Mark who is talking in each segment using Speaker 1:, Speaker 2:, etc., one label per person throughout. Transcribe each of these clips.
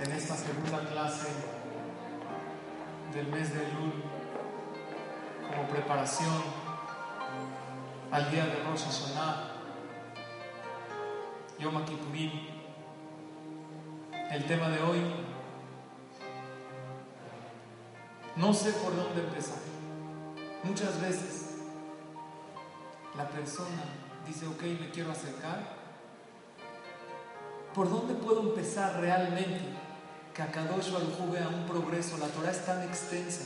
Speaker 1: en esta segunda clase del mes de Elul como preparación al día de Rosh Hashanah, Yom Kippurim. El tema de hoy, no sé por dónde empezar. Muchas veces la persona dice, ok, me quiero acercar. ¿Por dónde puedo empezar realmente? Que a Kadosh Baruj vea un progreso. La Torah es tan extensa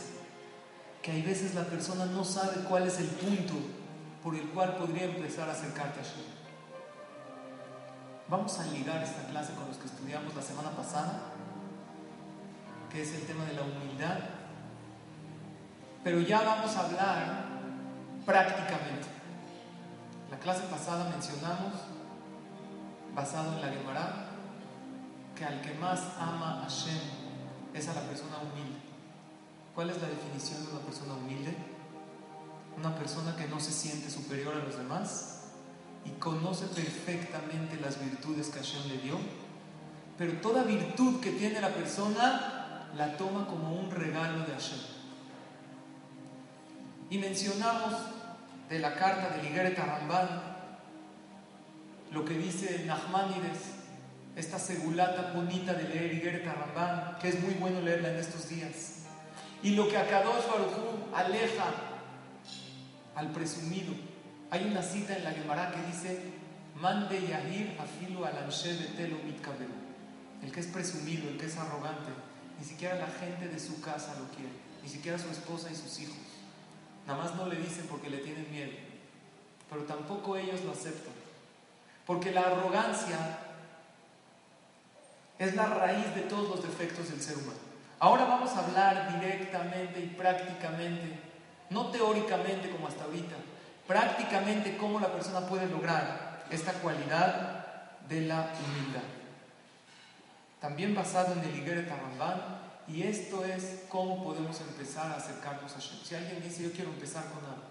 Speaker 1: que hay veces la persona no sabe cuál es el punto por el cual podría empezar a acercarte a Hashem. Vamos a ligar esta clase con los que estudiamos la semana pasada, que es el tema de la humildad, pero ya vamos a hablar prácticamente. La clase pasada mencionamos, basado en la Gemara, que al que más ama a Hashem es a la persona humilde. ¿Cuál es la definición de una persona humilde? Una persona que no se siente superior a los demás y conoce perfectamente las virtudes que Hashem le dio, pero toda virtud que tiene la persona la toma como un regalo de Hashem. Y mencionamos de la carta de Ligeret Ramban lo que dice Nachmanides esta segulata bonita de leer Iger Ramban, que es muy bueno leerla en estos días. Y lo que a Kadosh Baruj aleja al presumido. Hay una cita en la Gemara que dice: Mande Yahir afilu al betelo El que es presumido, el que es arrogante, ni siquiera la gente de su casa lo quiere, ni siquiera su esposa y sus hijos. Nada más no le dicen porque le tienen miedo, pero tampoco ellos lo aceptan. Porque la arrogancia es la raíz de todos los defectos del ser humano. Ahora vamos a hablar directamente y prácticamente, no teóricamente como hasta ahorita, prácticamente cómo la persona puede lograr esta cualidad de la humildad. También basado en el Igere Tarambán, y esto es cómo podemos empezar a acercarnos a Hashem. Si alguien dice, yo quiero empezar con algo,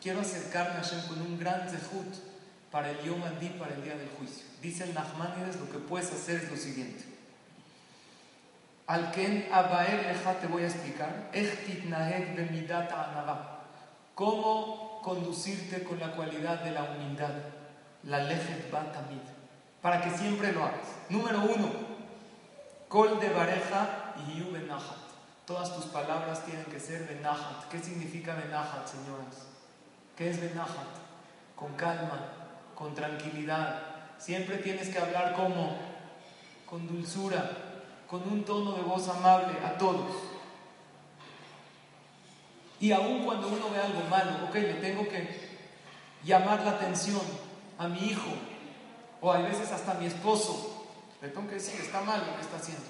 Speaker 1: quiero acercarme a Hashem con un gran zehut para el Yom para el día del juicio. Dice el Nachmanides, lo que puedes hacer es lo siguiente. Al Ken Abaer Leja te voy a explicar. Cómo conducirte con la cualidad de la humildad. La Lejet Batamid. Para que siempre lo hagas. Número uno. Kol de Bareja y Benahat. Todas tus palabras tienen que ser Benahat. ¿Qué significa Benahat, señoras? ¿Qué es Benahat? Con calma, con tranquilidad. Siempre tienes que hablar como con dulzura, con un tono de voz amable a todos. Y aun cuando uno ve algo malo, ok, le tengo que llamar la atención a mi hijo o a veces hasta a mi esposo, le tengo que decir, está mal lo que está haciendo.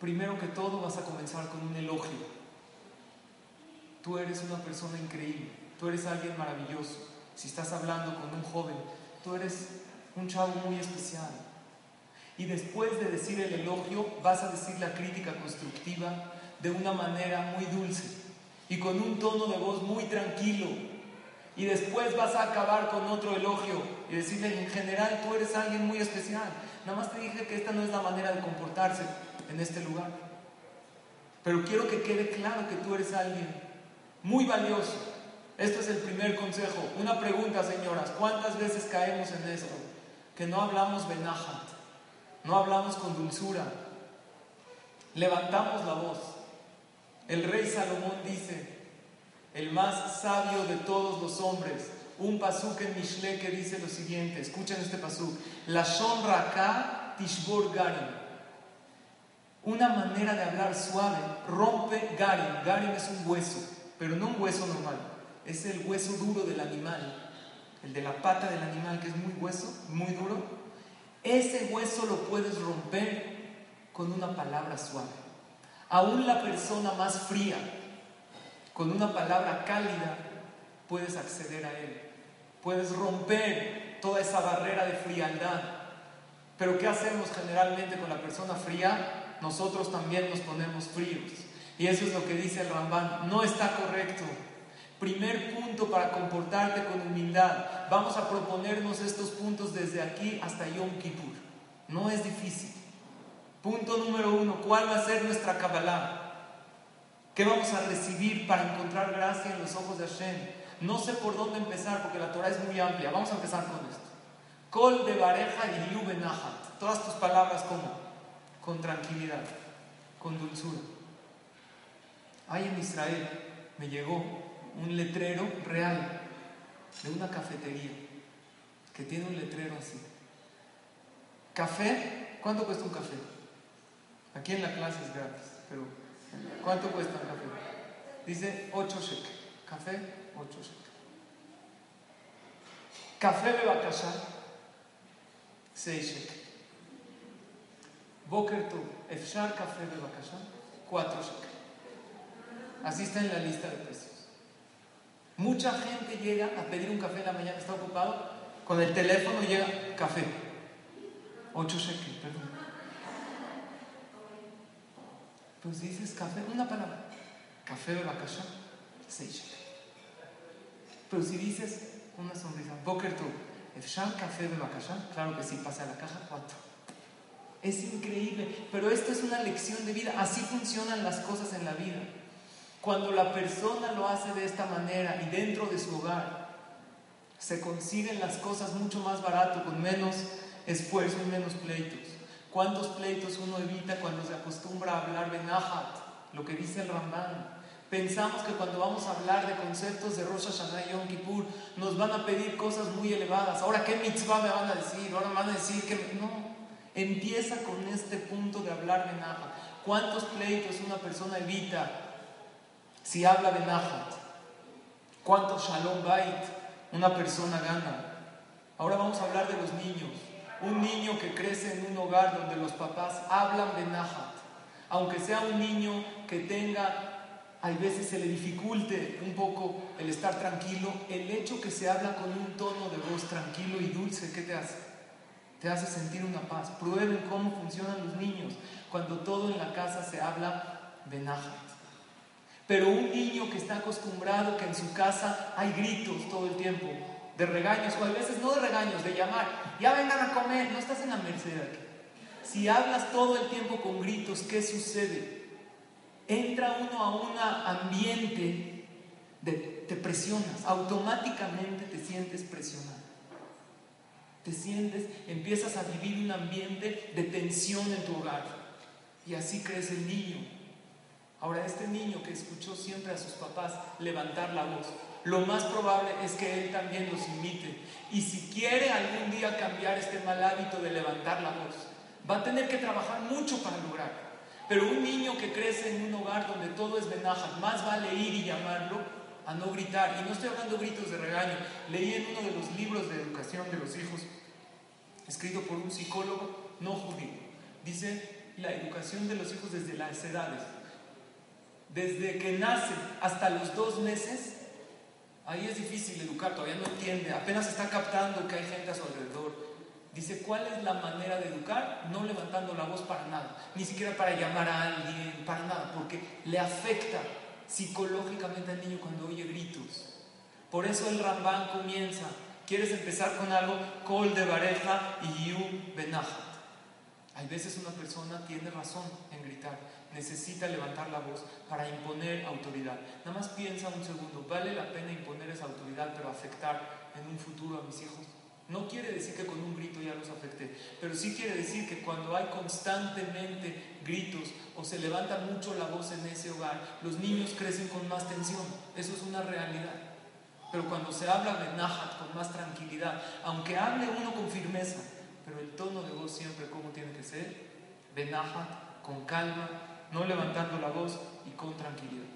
Speaker 1: Primero que todo vas a comenzar con un elogio. Tú eres una persona increíble, tú eres alguien maravilloso. Si estás hablando con un joven, tú eres un chavo muy especial. Y después de decir el elogio, vas a decir la crítica constructiva de una manera muy dulce y con un tono de voz muy tranquilo. Y después vas a acabar con otro elogio y decirle, en general, tú eres alguien muy especial. Nada más te dije que esta no es la manera de comportarse en este lugar. Pero quiero que quede claro que tú eres alguien muy valioso. Esto es el primer consejo. Una pregunta, señoras. ¿Cuántas veces caemos en esto? Que no hablamos benaja no hablamos con dulzura, levantamos la voz. El rey Salomón dice, el más sabio de todos los hombres, un pasuk en Mishle que dice lo siguiente, escuchen este pasuk, la shonraka tishbor garim. Una manera de hablar suave rompe garim. Garim es un hueso, pero no un hueso normal, es el hueso duro del animal, el de la pata del animal que es muy hueso, muy duro ese hueso lo puedes romper con una palabra suave. Aún la persona más fría, con una palabra cálida, puedes acceder a él. Puedes romper toda esa barrera de frialdad. Pero ¿qué hacemos generalmente con la persona fría? Nosotros también nos ponemos fríos. Y eso es lo que dice el Rambán. No está correcto. Primer punto para comportarte con humildad. Vamos a proponernos estos puntos desde aquí hasta Yom Kippur. No es difícil. Punto número uno, ¿cuál va a ser nuestra Kabbalah? ¿Qué vamos a recibir para encontrar gracia en los ojos de Hashem? No sé por dónde empezar porque la Torah es muy amplia. Vamos a empezar con esto. Kol de bareja y liu Todas tus palabras como con tranquilidad, con dulzura. Hay en Israel, me llegó un letrero real de una cafetería que tiene un letrero así. Café, ¿cuánto cuesta un café? Aquí en la clase es gratis, pero ¿cuánto cuesta un café? Dice 8 shek. Café, 8 shek. Café de vacaciones, 6 shek. Boker tu, Efshar café de vacaciones, 4 shek. Así está en la lista de precios. Mucha gente llega a pedir un café en la mañana, está ocupado, con el teléfono llega café. 8 shekels, perdón. Pues dices café, una palabra. Café de vacación, 6 shekels. Pero si dices una sonrisa, Boker tu, café de vacación, claro que sí, pasa a la caja 4. Es increíble, pero esto es una lección de vida. Así funcionan las cosas en la vida. Cuando la persona lo hace de esta manera y dentro de su hogar, se consiguen las cosas mucho más barato, con menos esfuerzo y menos pleitos. ¿Cuántos pleitos uno evita cuando se acostumbra a hablar de Nahat? Lo que dice el Ramban. Pensamos que cuando vamos a hablar de conceptos de Rosh Hashanah y Yom Kippur nos van a pedir cosas muy elevadas. Ahora, ¿qué mitzvah me van a decir? Ahora me van a decir que no. Empieza con este punto de hablar de Nahat. ¿Cuántos pleitos una persona evita si habla de Nahat, ¿cuánto Shalom Bait una persona gana? Ahora vamos a hablar de los niños. Un niño que crece en un hogar donde los papás hablan de Nahat, aunque sea un niño que tenga, hay veces se le dificulte un poco el estar tranquilo, el hecho que se habla con un tono de voz tranquilo y dulce, ¿qué te hace? Te hace sentir una paz. Prueben cómo funcionan los niños cuando todo en la casa se habla de Nahat. Pero un niño que está acostumbrado que en su casa hay gritos todo el tiempo, de regaños, o a veces no de regaños, de llamar, ya vengan a comer, no estás en la merced aquí. Si hablas todo el tiempo con gritos, ¿qué sucede? Entra uno a un ambiente de te presionas, automáticamente te sientes presionado. Te sientes, empiezas a vivir un ambiente de tensión en tu hogar. Y así crece el niño. Ahora, este niño que escuchó siempre a sus papás levantar la voz, lo más probable es que él también los imite. Y si quiere algún día cambiar este mal hábito de levantar la voz, va a tener que trabajar mucho para lograr. Pero un niño que crece en un hogar donde todo es venaja, más vale ir y llamarlo a no gritar. Y no estoy hablando gritos de regaño. Leí en uno de los libros de educación de los hijos, escrito por un psicólogo no judío. Dice la educación de los hijos desde las edades desde que nace hasta los dos meses, ahí es difícil educar, todavía no entiende, apenas está captando que hay gente a su alrededor. Dice, ¿cuál es la manera de educar? No levantando la voz para nada, ni siquiera para llamar a alguien, para nada, porque le afecta psicológicamente al niño cuando oye gritos. Por eso el Rambán comienza, ¿quieres empezar con algo? Col de bareja y yu benaja. Hay veces una persona tiene razón en gritar, necesita levantar la voz para imponer autoridad. Nada más piensa un segundo, ¿vale la pena imponer esa autoridad pero afectar en un futuro a mis hijos? No quiere decir que con un grito ya los afecte, pero sí quiere decir que cuando hay constantemente gritos o se levanta mucho la voz en ese hogar, los niños crecen con más tensión. Eso es una realidad. Pero cuando se habla de Nahat con más tranquilidad, aunque hable uno con firmeza, pero el tono de voz siempre como tiene que ser, de con calma, no levantando la voz y con tranquilidad.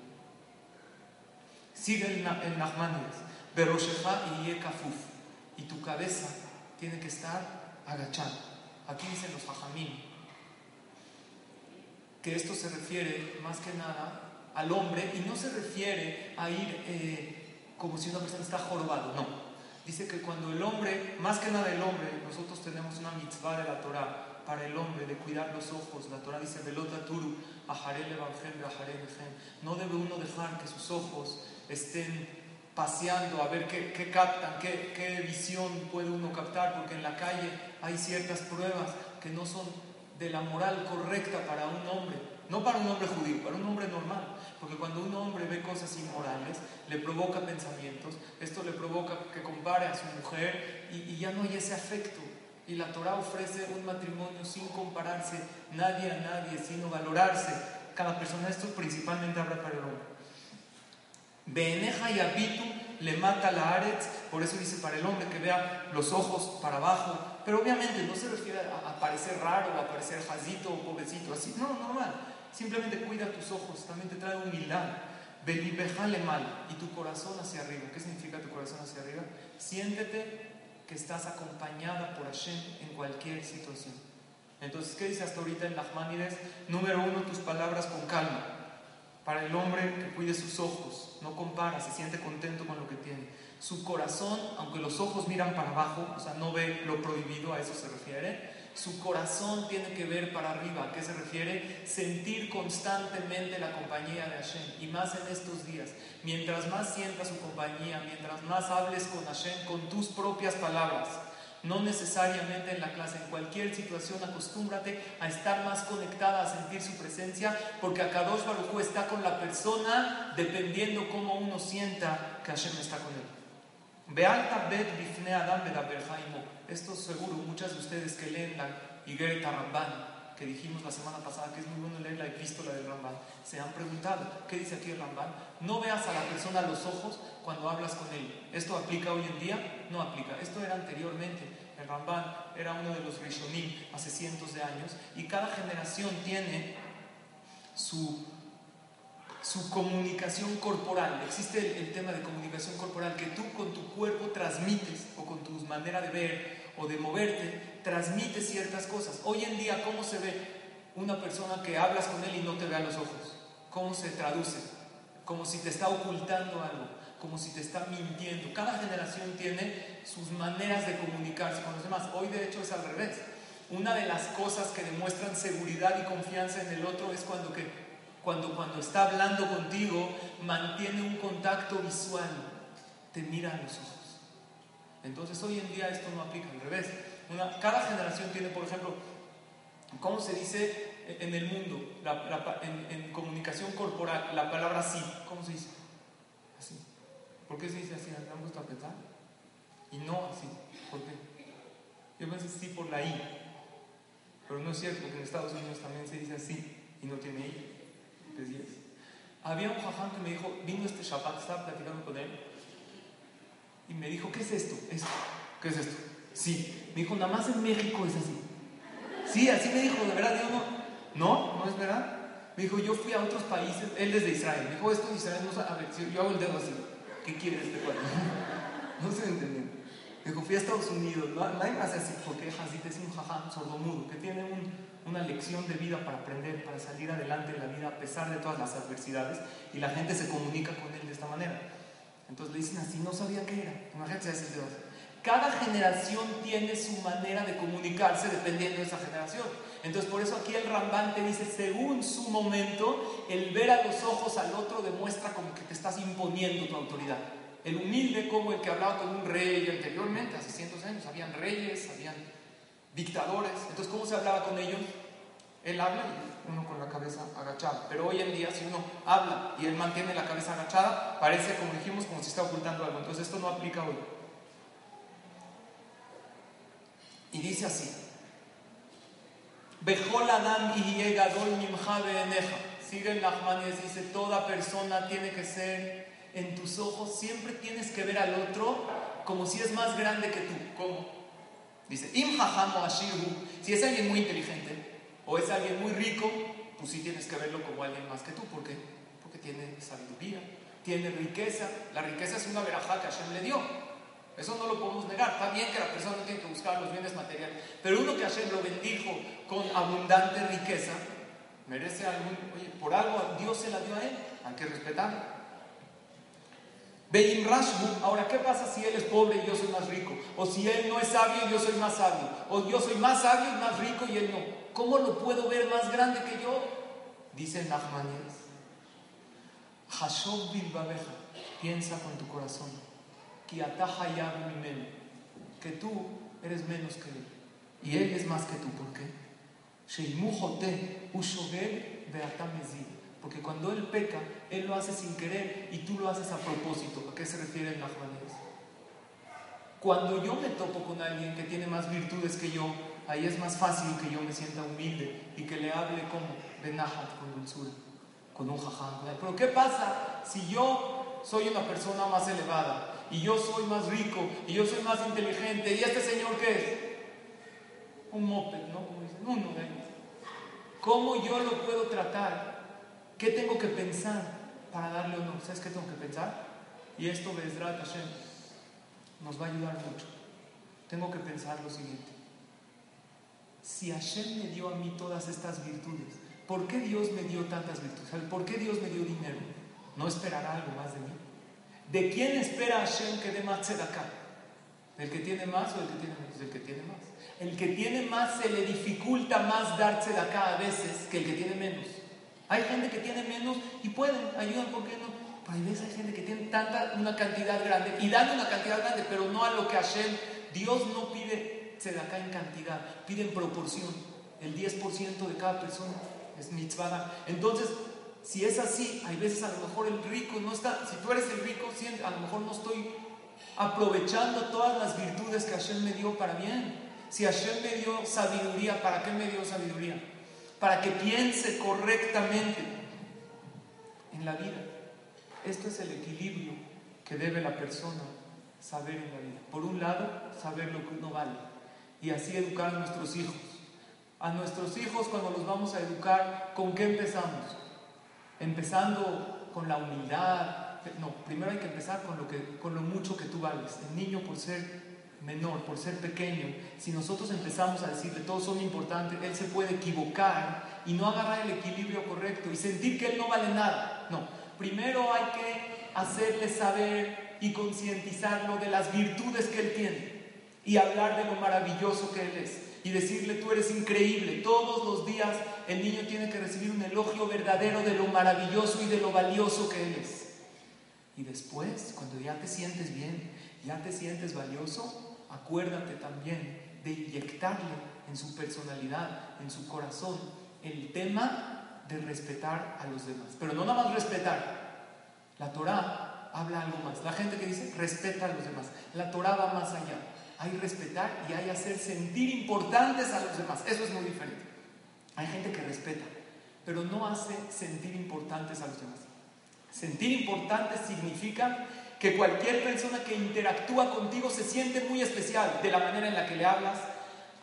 Speaker 1: Sigue el, el Nachmanides, Beroshefa y Yekafuf, y tu cabeza tiene que estar agachada. Aquí dicen los Fajamim que esto se refiere más que nada al hombre y no se refiere a ir eh, como si una persona está jorobado, no. Dice que cuando el hombre, más que nada el hombre, nosotros tenemos una mitzvah de la Torah, para el hombre de cuidar los ojos. La Torah dice, turu, no debe uno dejar que sus ojos estén paseando a ver qué, captan, qué, qué visión puede uno captar, porque en la calle hay ciertas pruebas que no son de la moral correcta para un hombre, no para un hombre judío, para un hombre normal. Porque cuando un hombre ve cosas inmorales, le provoca pensamientos, esto le provoca que compare a su mujer y, ya no hay ese afecto. Y la Torah ofrece un matrimonio sin compararse nadie a nadie, sino valorarse cada persona. Esto principalmente habla para el hombre. Beneja y Abitu le mata la Aretz, por eso dice para el hombre que vea los ojos para abajo. Pero obviamente no se refiere a, parecer raro, a parecer jazito o pobrecito, así. No, normal. Simplemente cuida tus ojos, también te trae humildad. Belibejale mal y tu corazón hacia arriba. ¿Qué significa tu corazón hacia arriba? Siéntete que estás acompañada por Hashem en cualquier situación. Entonces, ¿qué dice hasta ahorita en Nachmanides? Número uno, tus palabras con calma. Para el hombre que cuide sus ojos, no compara, se siente contento con lo que tiene. Su corazón, aunque los ojos miran para abajo, o sea, no ve lo prohibido, a eso se refiere, su corazón tiene que ver para arriba. ¿A qué se refiere? Sentir constantemente la compañía de Hashem. Y más en estos días. Mientras más sientas su compañía, mientras más hables con Hashem con tus propias palabras. No necesariamente en la clase, en cualquier situación, acostúmbrate a estar más conectada, a sentir su presencia, porque Akadosh Baruj está con la persona dependiendo cómo uno sienta que Hashem está con él. Esto seguro, muchas de ustedes que leen la Higuerta Ramban, que dijimos la semana pasada que es muy bueno leer la epístola del Ramban, se han preguntado, ¿qué dice aquí el Ramban? No veas a la persona a los ojos cuando hablas con él. ¿Esto aplica hoy en día? No aplica. Esto era anteriormente. El Ramban era uno de los Rishonim hace cientos de años y cada generación tiene su su comunicación corporal. Existe el, tema de comunicación corporal, que tú con tu cuerpo transmites, o con tu manera de ver o de moverte, transmites ciertas cosas. Hoy en día, ¿cómo se ve una persona que hablas con él y no te ve a los ojos? ¿Cómo se traduce? Como si te está ocultando algo, como si te está mintiendo. Cada generación tiene sus maneras de comunicarse con los demás. Hoy de hecho es al revés. Una de las cosas que demuestran seguridad y confianza en el otro es cuando que cuando, cuando está hablando contigo, mantiene un contacto visual, te mira a los ojos. Entonces hoy en día esto no aplica, al revés. cada generación tiene, por ejemplo, ¿cómo se dice en el mundo, en, comunicación corporal, la palabra sí? ¿Cómo se dice? Así. ¿Por qué se dice así? ¿Han puesto a pensar? Y no así. ¿Por qué? Yo pensé sí por la I. Pero no es cierto, porque en Estados Unidos también se dice así y no tiene I. Había un jaján que me dijo, vino este Shabbat, estaba platicando con él, y me dijo, ¿qué es esto? Esto. ¿Qué es esto? Sí. Me dijo, nada más en México es así. Sí, así me dijo, de verdad, digo, no, no, es verdad. Me dijo, yo fui a otros países, él desde Israel. Me dijo, esto en Israel no ver, yo hago el dedo así. ¿Qué quiere este cuadro? no se entendió. Me dijo, fui a Estados Unidos, nadie más así, porque Hazit es un jaján sordomudo, que tiene un, una lección de vida para aprender, para salir adelante en la vida a pesar de todas las adversidades y la gente se comunica con él de esta manera. Entonces le dicen así, no sabía qué era. Imagínate ese Dios. Cada generación tiene su manera de comunicarse dependiendo de esa generación. Entonces por eso aquí el Rambán te dice, según su momento, el ver a los ojos al otro demuestra como que te estás imponiendo tu autoridad. El humilde como el que hablaba con un rey anteriormente, hace cientos de años, habían reyes, habían dictadores. Entonces, ¿cómo se hablaba con ellos? Él habla y uno con la cabeza agachada. Pero hoy en día, si uno habla y él mantiene la cabeza agachada, parece, como dijimos, como si está ocultando algo. Entonces, esto no aplica hoy. Y dice así: Sigue el y dice: Toda persona tiene que ser en tus ojos, siempre tienes que ver al otro como si es más grande que tú. ¿Cómo? Dice, Im si es alguien muy inteligente o es alguien muy rico, pues sí tienes que verlo como alguien más que tú. ¿Por qué? Porque tiene sabiduría, tiene riqueza. La riqueza es una verajá que Hashem le dio. Eso no lo podemos negar. Está bien que la persona no tiene que buscar los bienes materiales, pero uno que Hashem lo bendijo con abundante riqueza, merece algún, oye, por algo Dios se la dio a él, hay que respetarlo. Beim Rashbu, ahora, ¿qué pasa si él es pobre y yo soy más rico? O si él no es sabio y yo soy más sabio. O yo soy más sabio y más rico y él no. ¿Cómo lo puedo ver más grande que yo? Dice Nachmanides. Hashob Bilbabeja, piensa con tu corazón. Que tú eres menos que él. Y él es más que tú. ¿Por qué? Porque cuando él peca, él lo hace sin querer y tú lo haces a propósito. ¿A qué se refiere el Nachmanes? Cuando yo me topo con alguien que tiene más virtudes que yo, ahí es más fácil que yo me sienta humilde y que le hable como de Nahat, con dulzura, con un jaján. Pero ¿qué pasa si yo soy una persona más elevada y yo soy más rico y yo soy más inteligente y este señor qué es? Un moped, ¿no? Como dicen, uno de ellos. ¿Cómo yo lo puedo tratar? ¿Qué tengo que pensar para darle honor? ¿Sabes qué tengo que pensar? Y esto, Bezrat Hashem, nos va a ayudar mucho. Tengo que pensar lo siguiente. Si Hashem me dio a mí todas estas virtudes, ¿por qué Dios me dio tantas virtudes? ¿Por qué Dios me dio dinero? ¿No esperará algo más de mí? ¿De quién espera Hashem que dé más acá? ¿Del que tiene más o del que tiene menos? Del que tiene más. El que tiene más se le dificulta más darse de acá a veces que el que tiene menos. Hay gente que tiene menos y pueden, ayudan, ¿por qué no? Pero hay veces hay gente que tiene tanta, una cantidad grande y dan una cantidad grande, pero no a lo que Hashem, Dios no pide acá en cantidad, pide en proporción. El 10% de cada persona es mitzvah. Entonces, si es así, hay veces a lo mejor el rico no está, si tú eres el rico, a lo mejor no estoy aprovechando todas las virtudes que Hashem me dio para bien. Si Hashem me dio sabiduría, ¿para qué me dio sabiduría? Para que piense correctamente en la vida. Esto es el equilibrio que debe la persona saber en la vida. Por un lado, saber lo que uno vale y así educar a nuestros hijos. A nuestros hijos cuando los vamos a educar, ¿con qué empezamos? Empezando con la humildad. No, primero hay que empezar con lo, que, con lo mucho que tú vales. El niño por ser menor, por ser pequeño, si nosotros empezamos a decirle todos son importantes, él se puede equivocar y no agarrar el equilibrio correcto y sentir que él no vale nada. No, primero hay que hacerle saber y concientizarlo de las virtudes que él tiene y hablar de lo maravilloso que él es y decirle tú eres increíble. Todos los días el niño tiene que recibir un elogio verdadero de lo maravilloso y de lo valioso que él es. Y después, cuando ya te sientes bien, ya te sientes valioso, acuérdate también de inyectarle en su personalidad, en su corazón, el tema de respetar a los demás. Pero no nada más respetar. La Torah habla algo más. La gente que dice respeta a los demás. La Torah va más allá. Hay respetar y hay hacer sentir importantes a los demás. Eso es muy diferente. Hay gente que respeta, pero no hace sentir importantes a los demás. Sentir importantes significa que cualquier persona que interactúa contigo se siente muy especial de la manera en la que le hablas.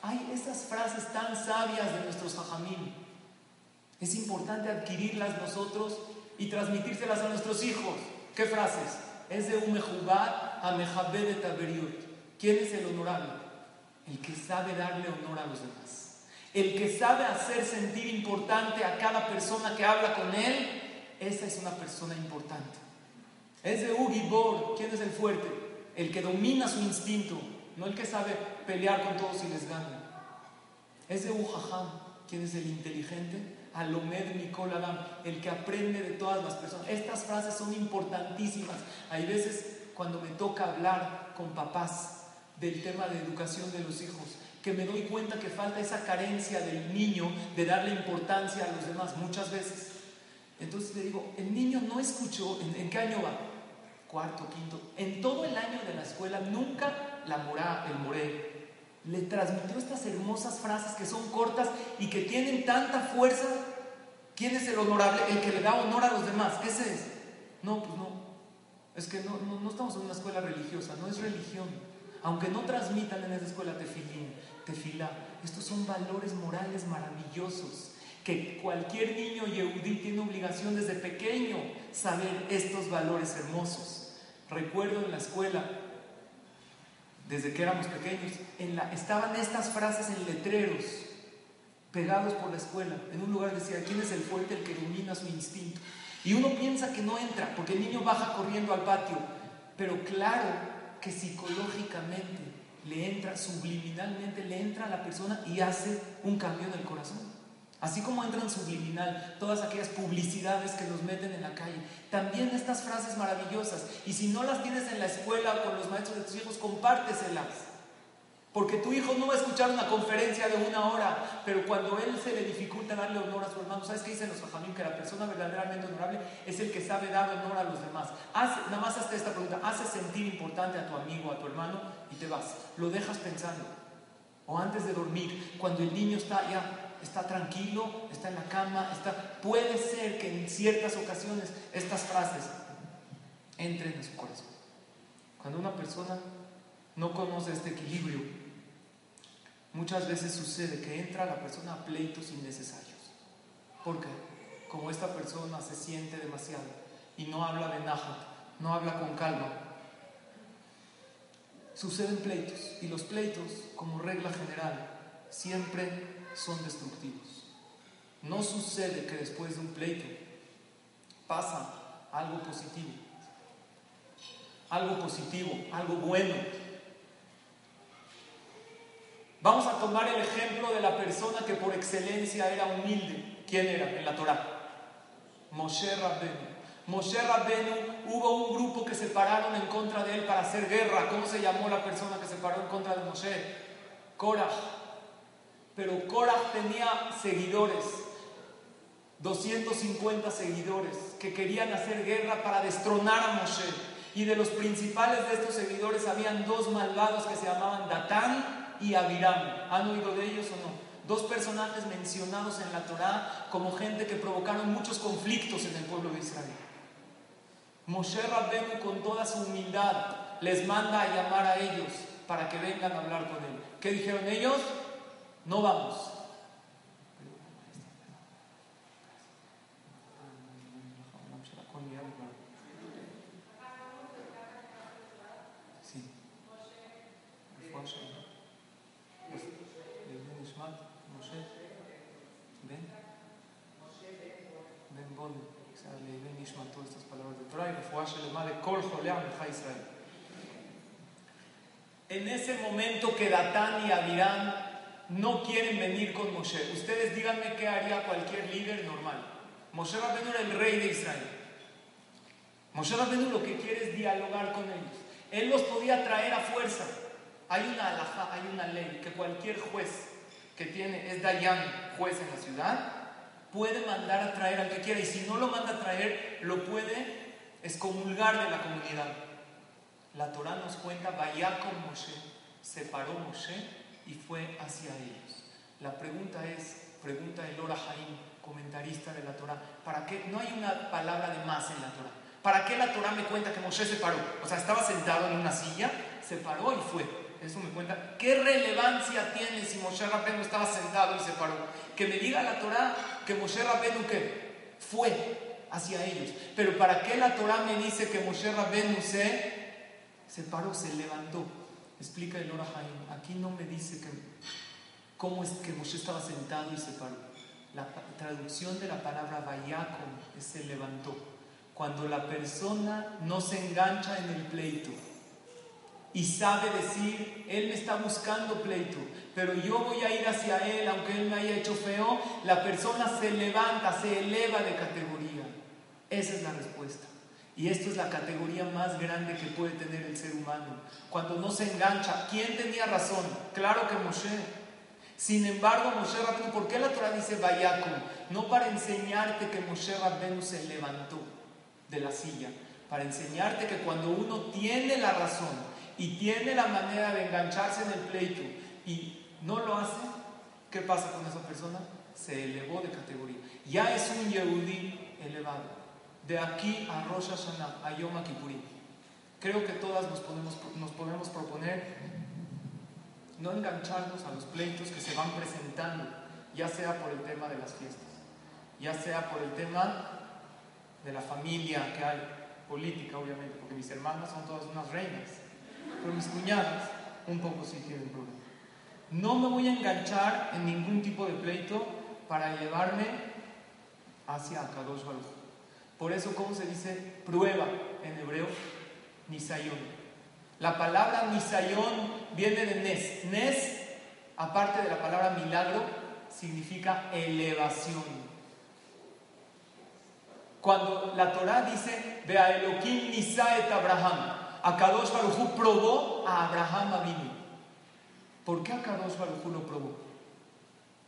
Speaker 1: Hay esas frases tan sabias de nuestros hajamim. Es importante adquirirlas nosotros y transmitírselas a nuestros hijos. ¿Qué frases? Es de Umejubat a Mejabé de Taberiut. ¿Quién es el honorable? El que sabe darle honor a los demás. El que sabe hacer sentir importante a cada persona que habla con él. Esa es una persona importante. Es de Ugibor. ¿Quién es el fuerte? El que domina su instinto, no el que sabe pelear con todos y les gana. Es de Ujajam. ¿Quién es el inteligente? Alomed Mikol Adam, el que aprende de todas las personas. Estas frases son importantísimas. Hay veces cuando me toca hablar con papás del tema de educación de los hijos, que me doy cuenta que falta esa carencia del niño de darle importancia a los demás muchas veces. Entonces le digo, el niño no escuchó, ¿en, qué año va? Cuarto, quinto. En todo el año de la escuela nunca la morá, el moré, le transmitió estas hermosas frases que son cortas y que tienen tanta fuerza. ¿Quién es el honorable? El que le da honor a los demás. Ese es. No, pues no. Es que no, no, estamos en una escuela religiosa, no es religión. Aunque no transmitan en esa escuela tefilín, tefilá, estos son valores morales maravillosos que cualquier niño yehudí tiene obligación desde pequeño saber estos valores hermosos. Recuerdo en la escuela, desde que éramos pequeños, en la, estaban estas frases en letreros pegados por la escuela. En un lugar decía, ¿quién es el fuerte, el que domina su instinto? Y uno piensa que no entra, porque el niño baja corriendo al patio, pero claro que psicológicamente le entra, subliminalmente le entra a la persona y hace un cambio en el corazón. Así como entran subliminal todas aquellas publicidades que nos meten en la calle, también estas frases maravillosas. Y si no las tienes en la escuela o con los maestros de tus hijos, compárteselas. Porque tu hijo no va a escuchar una conferencia de una hora, pero cuando él se le dificulta darle honor a su hermano, ¿sabes qué dicen los jajamín? Que la persona verdaderamente honorable es el que sabe dar honor a los demás. nada más hazte esta pregunta, haces sentir importante a tu amigo, a tu hermano y te vas. Lo dejas pensando. O antes de dormir, cuando el niño está ya está tranquilo, está en la cama, está... puede ser que en ciertas ocasiones estas frases entren en su corazón. Cuando una persona no conoce este equilibrio, Muchas veces sucede que entra la persona a pleitos innecesarios. ¿Por qué? Como esta persona se siente demasiado y no habla de no habla con calma, suceden pleitos y los pleitos, como regla general, siempre son destructivos. No sucede que después de un pleito pasa algo positivo, algo positivo, algo bueno Vamos a tomar el ejemplo de la persona que por excelencia era humilde. ¿Quién era en la Torah? Moshe Rabbenu. Moshe Rabbenu hubo un grupo que se pararon en contra de él para hacer guerra. ¿Cómo se llamó la persona que se paró en contra de Moshe? Korah. Pero Korah tenía seguidores, 250 seguidores, que querían hacer guerra para destronar a Moshe. Y de los principales de estos seguidores habían dos malvados que se llamaban Datán y Abiram. ¿Han oído de ellos o no? Dos personajes mencionados en la Torá como gente que provocaron muchos conflictos en el pueblo de Israel. Moshe Rabbenu con toda su humildad les manda a llamar a ellos para que vengan a hablar con él. ¿Qué dijeron ellos? No vamos. En ese momento que Datán y Abiram no quieren venir con Moshe, ustedes díganme qué haría cualquier líder normal. Moshe Rabbeinu era el rey de Israel. Moshe Rabbeinu lo que quiere es dialogar con ellos. Él los podía traer a fuerza. Hay una alhaja, hay una ley que cualquier juez que tiene, es Dayan, juez en la ciudad, puede mandar a traer al que quiera. Y si no lo manda a traer, lo puede excomulgar de la comunidad. La Torah nos cuenta, vaya con Moshe, separó Moshe y fue hacia ellos. La pregunta es, pregunta el Ora Jaim, comentarista de la Torah, ¿para qué? No hay una palabra de más en la Torah. ¿Para qué la Torah me cuenta que Moshe se paró? O sea, estaba sentado en una silla, se paró y fue. Eso me cuenta. ¿Qué relevancia tiene si Moshe Rabbeinu estaba sentado y se paró? Que me diga la Torah que Moshe Rabbeinu que fue hacia ellos. Pero ¿para qué la Torah me dice que Moshe Rabbeinu se, se paró, se levantó? Explica el Orahaim. Aquí no me dice que, cómo es que Moshe estaba sentado y se paró. La traducción de la palabra vayakom es se levantó. Cuando la persona no se engancha en el pleito y sabe decir, Él me está buscando pleito, pero yo voy a ir hacia Él, aunque Él me haya hecho feo, la persona se levanta, se eleva de categoría. Esa es la respuesta. Y esto es la categoría más grande que puede tener el ser humano. Cuando no se engancha, ¿quién tenía razón? Claro que Moshe. Sin embargo, Moshe Rabbenu, ¿por qué la Torah dice Vayakum? No para enseñarte que Moshe Rabbenu se levantó de la silla, para enseñarte que cuando uno tiene la razón y tiene la manera de engancharse en el pleito y no lo hace, ¿qué pasa con esa persona? Se elevó de categoría. Ya es un Yehudi elevado de aquí a Rosh Hashanah, a Yom Kippurim. Creo que todas nos podemos, nos podemos proponer no engancharnos a los pleitos que se van presentando, ya sea por el tema de las fiestas, ya sea por el tema de la familia que hay, política obviamente, porque mis hermanas son todas unas reinas, pero mis cuñadas un poco sí tienen problema. No me voy a enganchar en ningún tipo de pleito para llevarme hacia Kadosh Baruch por eso, ¿cómo se dice prueba en hebreo? Nisayón. La palabra nisayón viene de nes. Nes, aparte de la palabra milagro, significa elevación. Cuando la Torah dice, a Elohim Nisaet Abraham, Kadosh Baruj probó a Abraham Avinu. ¿Por qué a Kadosh Baruj lo probó?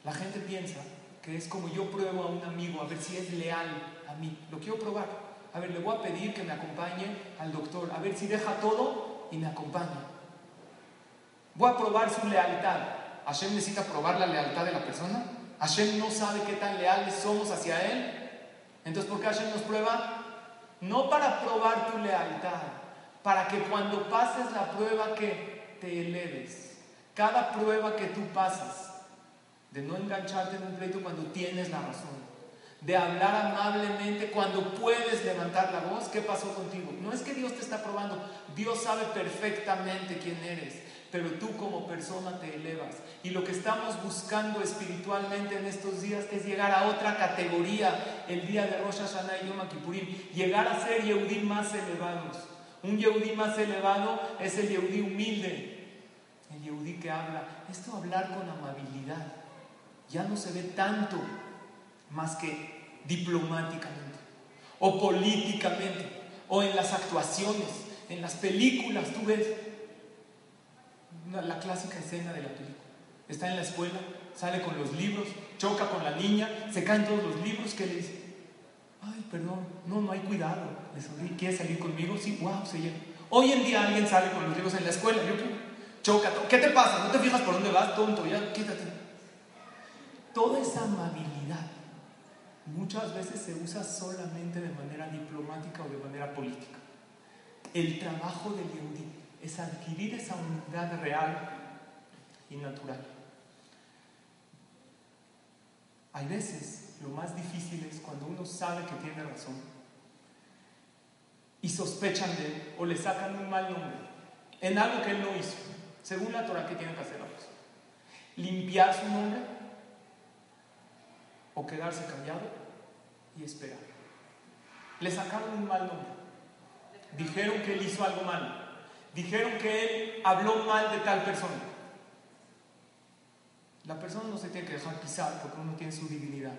Speaker 1: La gente piensa que es como yo pruebo a un amigo a ver si es leal a mí. Lo quiero probar. A ver, le voy a pedir que me acompañe al doctor, a ver si deja todo y me acompaña. Voy a probar su lealtad. ¿Hashem necesita probar la lealtad de la persona? ¿Hashem no sabe qué tan leales somos hacia él? Entonces, ¿por qué Hashem nos prueba? No para probar tu lealtad, para que cuando pases la prueba que te eleves. Cada prueba que tú pasas, de no engancharte en un pleito cuando tienes la razón, de hablar amablemente cuando puedes levantar la voz, ¿qué pasó contigo? No es que Dios te está probando, Dios sabe perfectamente quién eres, pero tú como persona te elevas. Y lo que estamos buscando espiritualmente en estos días es llegar a otra categoría. El día de Rosh Hashanah y Yom Kippurim, llegar a ser Yehudí más elevados. Un Yehudí más elevado es el Yehudí humilde, el Yehudí que habla, esto hablar con amabilidad, ya no se ve tanto más que diplomáticamente, o políticamente, o en las actuaciones, en las películas, tú ves la clásica escena de la película. Está en la escuela, sale con los libros, choca con la niña, se caen todos los libros, que le dice? Ay, perdón, no, no hay cuidado. Le ¿Quieres salir conmigo? Sí, wow, se lleva. Hoy en día alguien sale con los libros en la escuela. Yo choca. ¿Qué te pasa? ¿No te fijas por dónde vas, tonto? Ya, quítate. Toda esa amabilidad muchas veces se usa solamente de manera diplomática o de manera política. El trabajo del Yehudi es adquirir esa unidad real y natural. Hay veces lo más difícil es cuando uno sabe que tiene razón y sospechan de él o le sacan un mal nombre en algo que él no hizo. Según la Torah, ¿qué tienen que hacer ambos? Limpiar su nombre o quedarse callado y esperar. Le sacaron un mal nombre. Dijeron que él hizo algo mal. Dijeron que él habló mal de tal persona. La persona no se tiene que dejar pisar porque uno tiene su divinidad.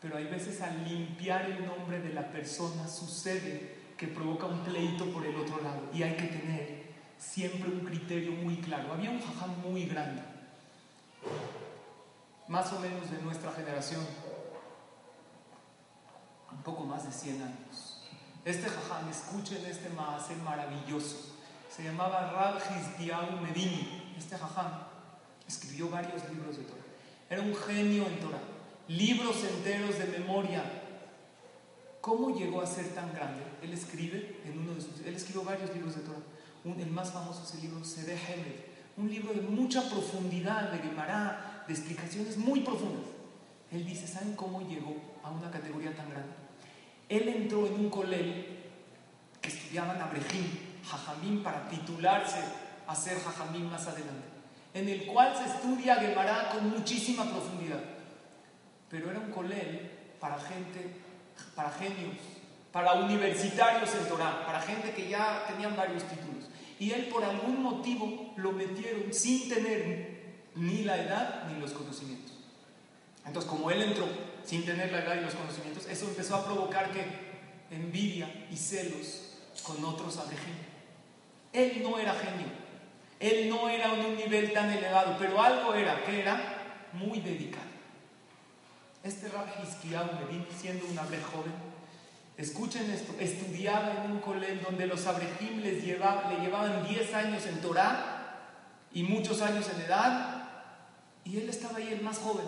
Speaker 1: Pero hay veces al limpiar el nombre de la persona sucede que provoca un pleito por el otro lado. Y hay que tener siempre un criterio muy claro. Había un jajam muy grande, más o menos de nuestra generación, poco más de 100 años. Este jajam, escuchen este maase maravilloso, se llamaba Rab Hizdiau Medini. Este jajam escribió varios libros de Torah. Era un genio en Torah, libros enteros de memoria. ¿Cómo llegó a ser tan grande? Él escribe en uno de sus, él escribió varios libros de Torah el más famoso es el libro Sede Hemed, un libro de mucha profundidad, de Gemara, de explicaciones muy profundas. Él dice, ¿saben cómo llegó a una categoría tan grande? Él entró en un colel que estudiaban Abrejim, Jajamín, para titularse a ser Jajamín más adelante, en el cual se estudia Gemara con muchísima profundidad. Pero era un colel para gente, para genios, para universitarios en Torah, para gente que ya tenían varios títulos. Y él por algún motivo lo metieron sin tener ni la edad ni los conocimientos. Entonces, como él entró sin tener la edad y los conocimientos, eso empezó a provocar que envidia y celos con otros abrejim. Él no era genio, él no era en un nivel tan elevado, pero algo era, que era muy dedicado. Este Rab Hizkiyahu siendo un abre joven, Escuchen esto, estudiaba en un colegio donde los abrejim llevaba, le llevaban 10 años en Torah y muchos años en edad, y él estaba ahí el más joven.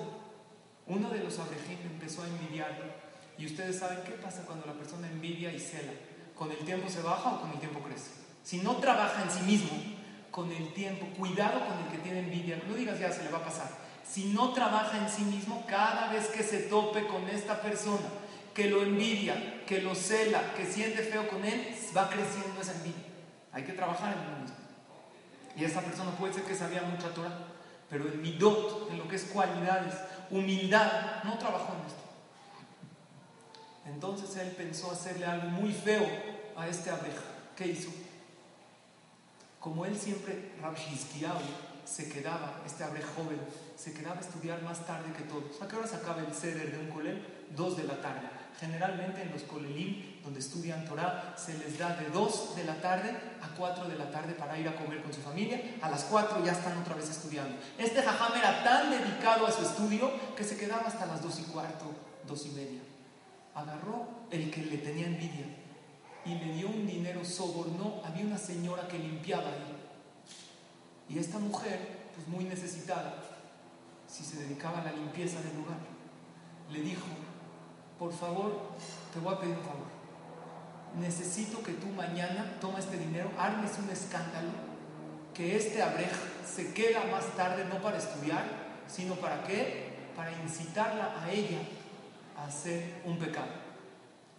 Speaker 1: Uno de los abrejim empezó a envidiarlo, y ustedes saben qué pasa cuando la persona envidia y cela. ¿Con el tiempo se baja o con el tiempo crece? Si no trabaja en sí mismo, con el tiempo, cuidado con el que tiene envidia, no digas ya se le va a pasar. Si no trabaja en sí mismo, cada vez que se tope con esta persona, que lo envidia, que lo cela, que siente feo con él, va creciendo esa envidia. Hay que trabajar en uno mismo. Y esa persona puede ser que sabía mucha Torah, pero en midot, en lo que es cualidades, humildad, no trabajó en esto. Entonces él pensó hacerle algo muy feo a este abeja. ¿Qué hizo? Como él siempre, Rabshizkiyahu, se quedaba, este abre joven, se quedaba a estudiar más tarde que todos. ¿A qué hora se acaba el ceder de un colel? Dos de la tarde. Generalmente en los kolelim, donde estudian Torah, se les da de 2 de la tarde a 4 de la tarde para ir a comer con su familia. A las 4 ya están otra vez estudiando. Este jajam era tan dedicado a su estudio que se quedaba hasta las 2 y cuarto, 2 y media. Agarró el que le tenía envidia y le dio un dinero, sobornó. Había una señora que limpiaba ahí. Y esta mujer, pues muy necesitada, si se dedicaba a la limpieza del lugar, le dijo, por favor, te voy a pedir un favor. Necesito que tú mañana tomes este dinero, armes un escándalo, que este abrej se queda más tarde no para estudiar, sino para qué? Para incitarla a ella a hacer un pecado.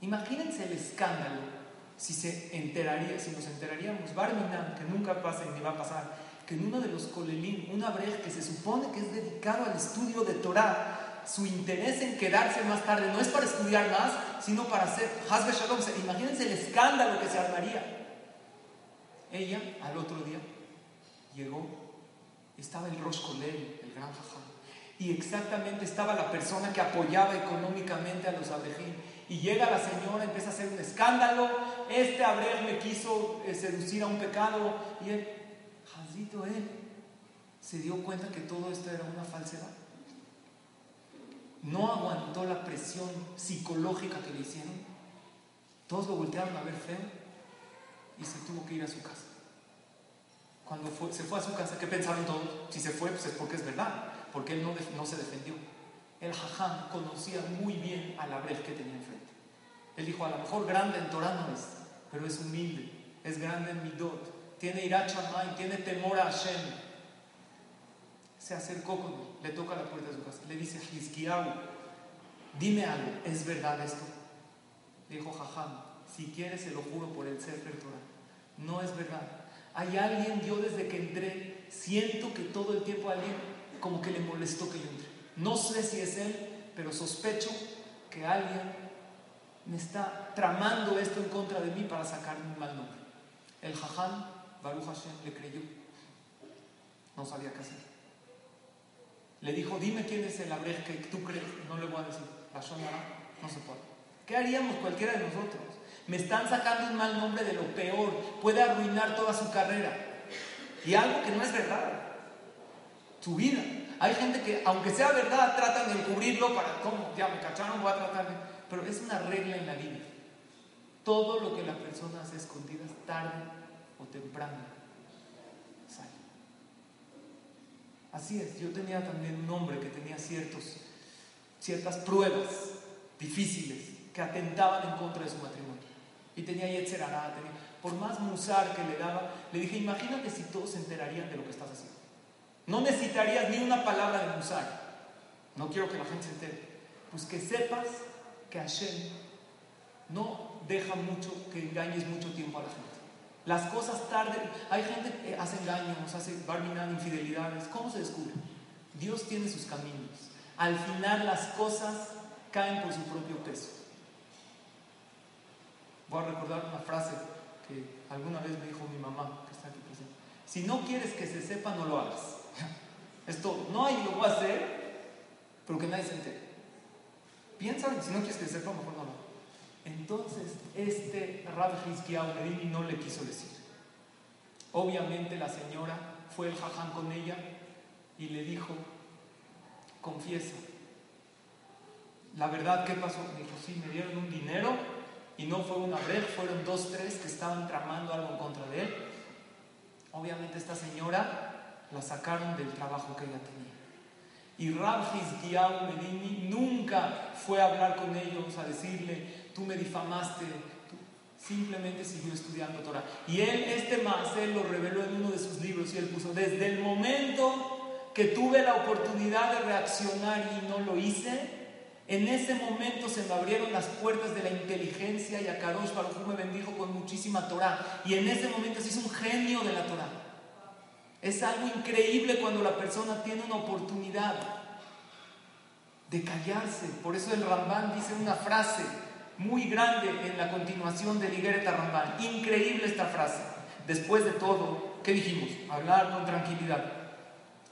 Speaker 1: Imagínense el escándalo si se enteraría, si nos enteraríamos, Barminan, que nunca pasa ni va a pasar, que en uno de los kolelim, un abrej que se supone que es dedicado al estudio de Torah, su interés en quedarse más tarde no es para estudiar más, sino para hacer Hazbe Shalom. Imagínense el escándalo que se armaría. Ella, al otro día, llegó, estaba el Rosh el gran jajam, y exactamente estaba la persona que apoyaba económicamente a los abrejín. Y llega la señora, empieza a hacer un escándalo. Este abrej me quiso eh, seducir a un pecado. Y él, Jazito, él, se dio cuenta que todo esto era una falsedad no aguantó la presión psicológica que le hicieron. Todos lo voltearon a ver feo y se tuvo que ir a su casa. Cuando se fue a su casa, ¿qué pensaron todos? Si se fue, pues es porque es verdad, porque él no, se defendió. El jajam conocía muy bien a la brej que tenía enfrente. Él dijo, a lo mejor grande en Torah no es, pero es humilde, es grande en Midot, tiene irachamay, tiene temor a Hashem, se acercó con él, le toca la puerta de su casa, le dice, Hizkiyahu, dime algo, ¿es verdad esto? dijo Jajam, si quieres se lo juro por el ser Torah. No es verdad. Hay alguien, yo desde que entré, siento que todo el tiempo alguien como que le molestó que yo entre. No sé si es él, pero sospecho que alguien me está tramando esto en contra de mí para sacarme un mal nombre. El Jajam, Baruch Hashem, le creyó. No sabía qué hacer. Le dijo, dime quién es el abrej que tú crees. No le voy a decir, la no se puede. ¿Qué haríamos cualquiera de nosotros? Me están sacando un mal nombre de lo peor. Puede arruinar toda su carrera. Y algo que no es verdad. Su vida. Hay gente que, aunque sea verdad, tratan de encubrirlo para, ¿cómo? Ya me cacharon, voy a tratar de... Pero es una regla en la vida. Todo lo que la persona hace escondidas, tarde o temprano, Así es, yo tenía también un hombre que tenía ciertos, ciertas pruebas difíciles que atentaban en contra de su matrimonio. Y tenía Yetzerará, tenía, por más musar que le daba, le dije, imagínate si todos se enterarían de lo que estás haciendo. No necesitarías ni una palabra de musar. No quiero que la gente se entere. Pues que sepas que Hashem no deja mucho que engañes mucho tiempo a la gente. Las cosas tarde, hay gente que hace engaños, hace barminan, infidelidades. ¿Cómo se descubre? Dios tiene sus caminos. Al final las cosas caen por su propio peso. Voy a recordar una frase que alguna vez me dijo mi mamá, que está aquí presente. Si no quieres que se sepa, no lo hagas. Es todo. No hay, lo voy a hacer, pero que nadie se entere. Piensa, si no quieres que se sepa, mejor no lo hagas. Entonces, este Rab Hizkiyahu Medini no le quiso decir. Obviamente la señora fue el jaján con ella y le dijo, confiesa. La verdad, ¿qué pasó? Me dijo, sí, me dieron un dinero y no fue una vez, fueron dos, tres que estaban tramando algo en contra de él. Obviamente esta señora la sacaron del trabajo que ella tenía. Y Rab Hizkiyahu Medini nunca fue a hablar con ellos, a decirle, tú me difamaste, simplemente siguió estudiando Torah. Y él, este más, él lo reveló en uno de sus libros y él puso, desde el momento que tuve la oportunidad de reaccionar y no lo hice, en ese momento se me abrieron las puertas de la inteligencia y a Kadosh me bendijo con muchísima Torah. Y en ese momento se hizo un genio de la Torah. Es algo increíble cuando la persona tiene una oportunidad de callarse. Por eso el Ramban dice una frase, muy grande en la continuación de Ligeret Rambán. Increíble esta frase. Después de todo, ¿qué dijimos? Hablar con tranquilidad.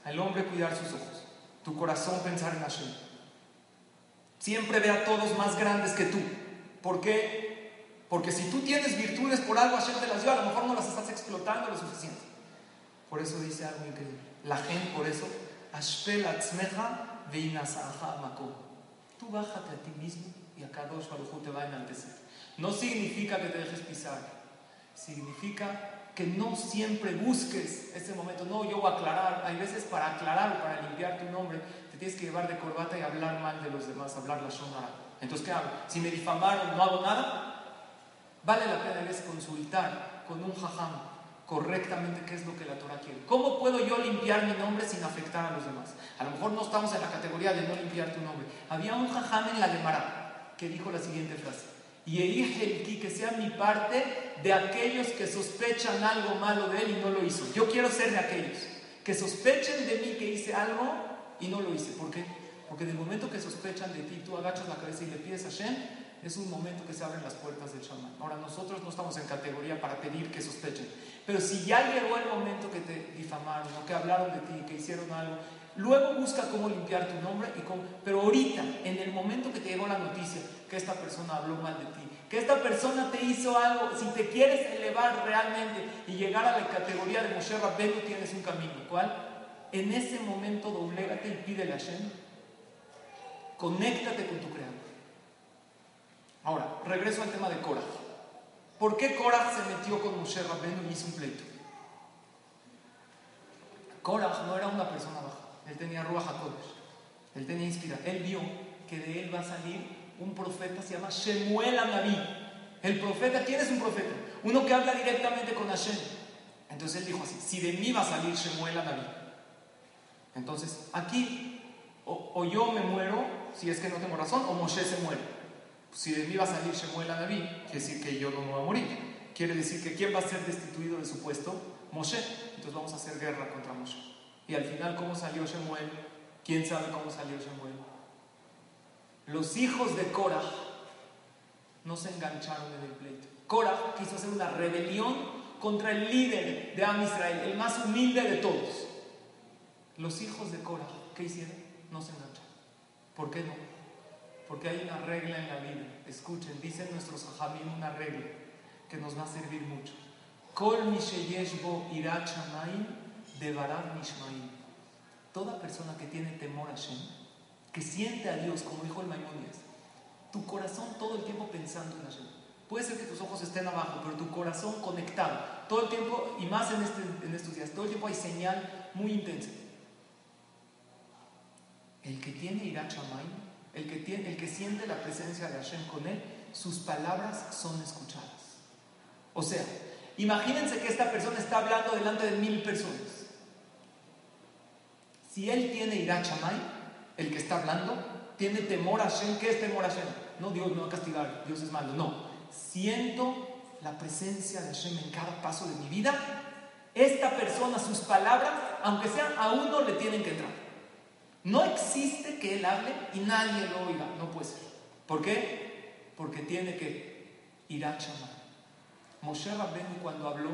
Speaker 1: Al hombre cuidar sus ojos. Tu corazón pensar en Hashem. Siempre ve a todos más grandes que tú. ¿Por qué? Porque si tú tienes virtudes por algo, Hashem te las dio, a lo mejor no las estás explotando lo suficiente. Por eso dice algo increíble. La gente, por eso, Tú bájate a ti mismo y a Kadosh Baruj te va a enaltecer. No significa que te dejes pisar. Significa que no siempre busques ese momento. No, yo voy a aclarar. Hay veces para aclarar para limpiar tu nombre, te tienes que llevar de corbata y hablar mal de los demás, hablar la shonara. Entonces, ¿qué hago? Si me difamaron, no hago nada. Vale la pena a veces consultar con un jajam correctamente qué es lo que la Torah quiere. ¿Cómo puedo yo limpiar mi nombre sin afectar a los demás? A lo mejor no estamos en la categoría de no limpiar tu nombre. Había un jajam en la Gemara que dijo la siguiente frase. Y elige que sea mi parte de aquellos que sospechan algo malo de él y no lo hizo. Yo quiero ser de aquellos que sospechen de mí que hice algo y no lo hice. ¿Por qué? Porque en el momento que sospechan de ti, tú agachas la cabeza y le pides a Shem, es un momento que se abren las puertas del chamán. Ahora, nosotros no estamos en categoría para pedir que sospechen, pero si ya llegó el momento que te difamaron o que hablaron de ti, que hicieron algo, luego busca cómo limpiar tu nombre, y cómo, pero ahorita, en el momento que te llegó la noticia que esta persona habló mal de ti, que esta persona te hizo algo, si te quieres elevar realmente y llegar a la categoría de Moshe Rabbeinu, tienes un camino. ¿Cuál? En ese momento doblégate y pídele a Hashem. Conéctate con tu creador. Ahora, regreso al tema de Korah. ¿Por qué Korah se metió con Moshe Rabbeinu y hizo un pleito? Korah no era una persona baja, él tenía Ruach HaKodesh, él tenía inspiración, él vio que de él va a salir un profeta, se llama Shemuel Anabí. El profeta, ¿quién es un profeta? Uno que habla directamente con Hashem. Entonces él dijo así, si de mí va a salir Shemuel Anabí. Entonces, aquí, o, yo me muero, si es que no tengo razón, o Moshe se muere si de mí va a salir Shemuel David, quiere decir que yo no me voy a morir. Quiere decir que ¿quién va a ser destituido de su puesto? Moshe. Entonces vamos a hacer guerra contra Moshe. Y al final, ¿cómo salió Shemuel? ¿Quién sabe cómo salió Shemuel? Los hijos de Korah no se engancharon en el pleito. Korah quiso hacer una rebelión contra el líder de Am Israel, el más humilde de todos. Los hijos de Korah, ¿qué hicieron? No se engancharon. ¿Por qué no? Porque hay una regla en la vida. Escuchen, dicen nuestros hajamim una regla que nos va a servir mucho. Kol de Toda persona que tiene temor a Shem, que siente a Dios, como dijo el Maimonides, tu corazón todo el tiempo pensando en Hashem. Puede ser que tus ojos estén abajo, pero tu corazón conectado. Todo el tiempo, y más en, este, en estos días, todo el tiempo hay señal muy intensa. El que tiene Irat el que, tiene, el que siente la presencia de Hashem con él, sus palabras son escuchadas. O sea, imagínense que esta persona está hablando delante de mil personas. Si él tiene irachamay, el que está hablando, tiene temor a Hashem, ¿qué es temor a Hashem? No, Dios me va a castigar, Dios es malo, no. Siento la presencia de Hashem en cada paso de mi vida. Esta persona, sus palabras, aunque sean a uno, le tienen que entrar. No existe que él hable y nadie lo oiga. No puede ser. ¿Por qué? Porque tiene que ir a. Moshe Rabbeinu cuando habló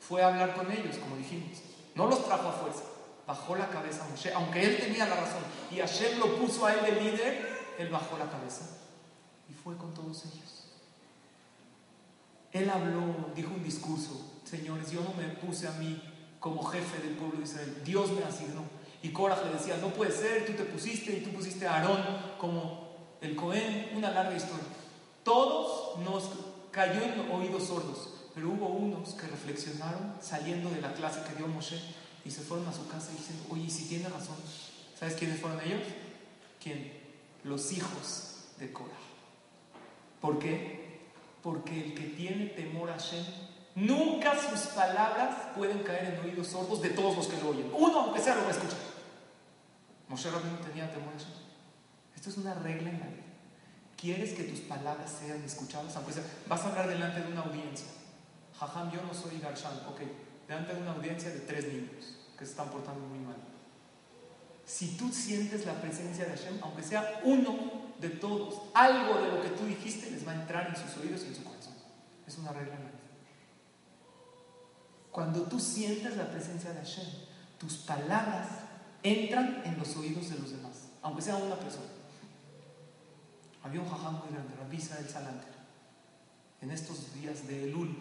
Speaker 1: fue a hablar con ellos, como dijimos. No los trajo a fuerza. Bajó la cabeza Moshe, aunque él tenía la razón. Y Hashem lo puso a él de líder, él bajó la cabeza y fue con todos ellos. Él habló, dijo un discurso. Señores, yo no me puse a mí como jefe del pueblo de Israel. Dios me asignó. Y Korah le decía, no puede ser, tú te pusiste y tú pusiste a Aarón como el Cohen, una larga historia. Todos nos cayó en oídos sordos, pero hubo unos que reflexionaron saliendo de la clase que dio Moshe y se fueron a su casa y dicen, oye, si tiene razón, ¿sabes quiénes fueron ellos? ¿Quién? Los hijos de Korah. ¿Por qué? Porque el que tiene temor a Shem Nunca sus palabras pueden caer en oídos sordos de todos los que lo oyen. Uno, aunque sea, lo va a escuchar. Moshe tenía temor a eso. Esto es una regla en la vida. ¿Quieres que tus palabras sean escuchadas? Aunque vas a hablar delante de una audiencia. Jajam, yo no soy Garshan. Ok, delante de una audiencia de tres niños que se están portando muy mal. Si tú sientes la presencia de Hashem, aunque sea uno de todos, algo de lo que tú dijiste les va a entrar en sus oídos y en su corazón. Es una regla vida. Cuando tú sientes la presencia de Hashem, tus palabras entran en los oídos de los demás, aunque sea una persona. Había un jajam muy grande, Rabisa del Salanter. En estos días de Elul,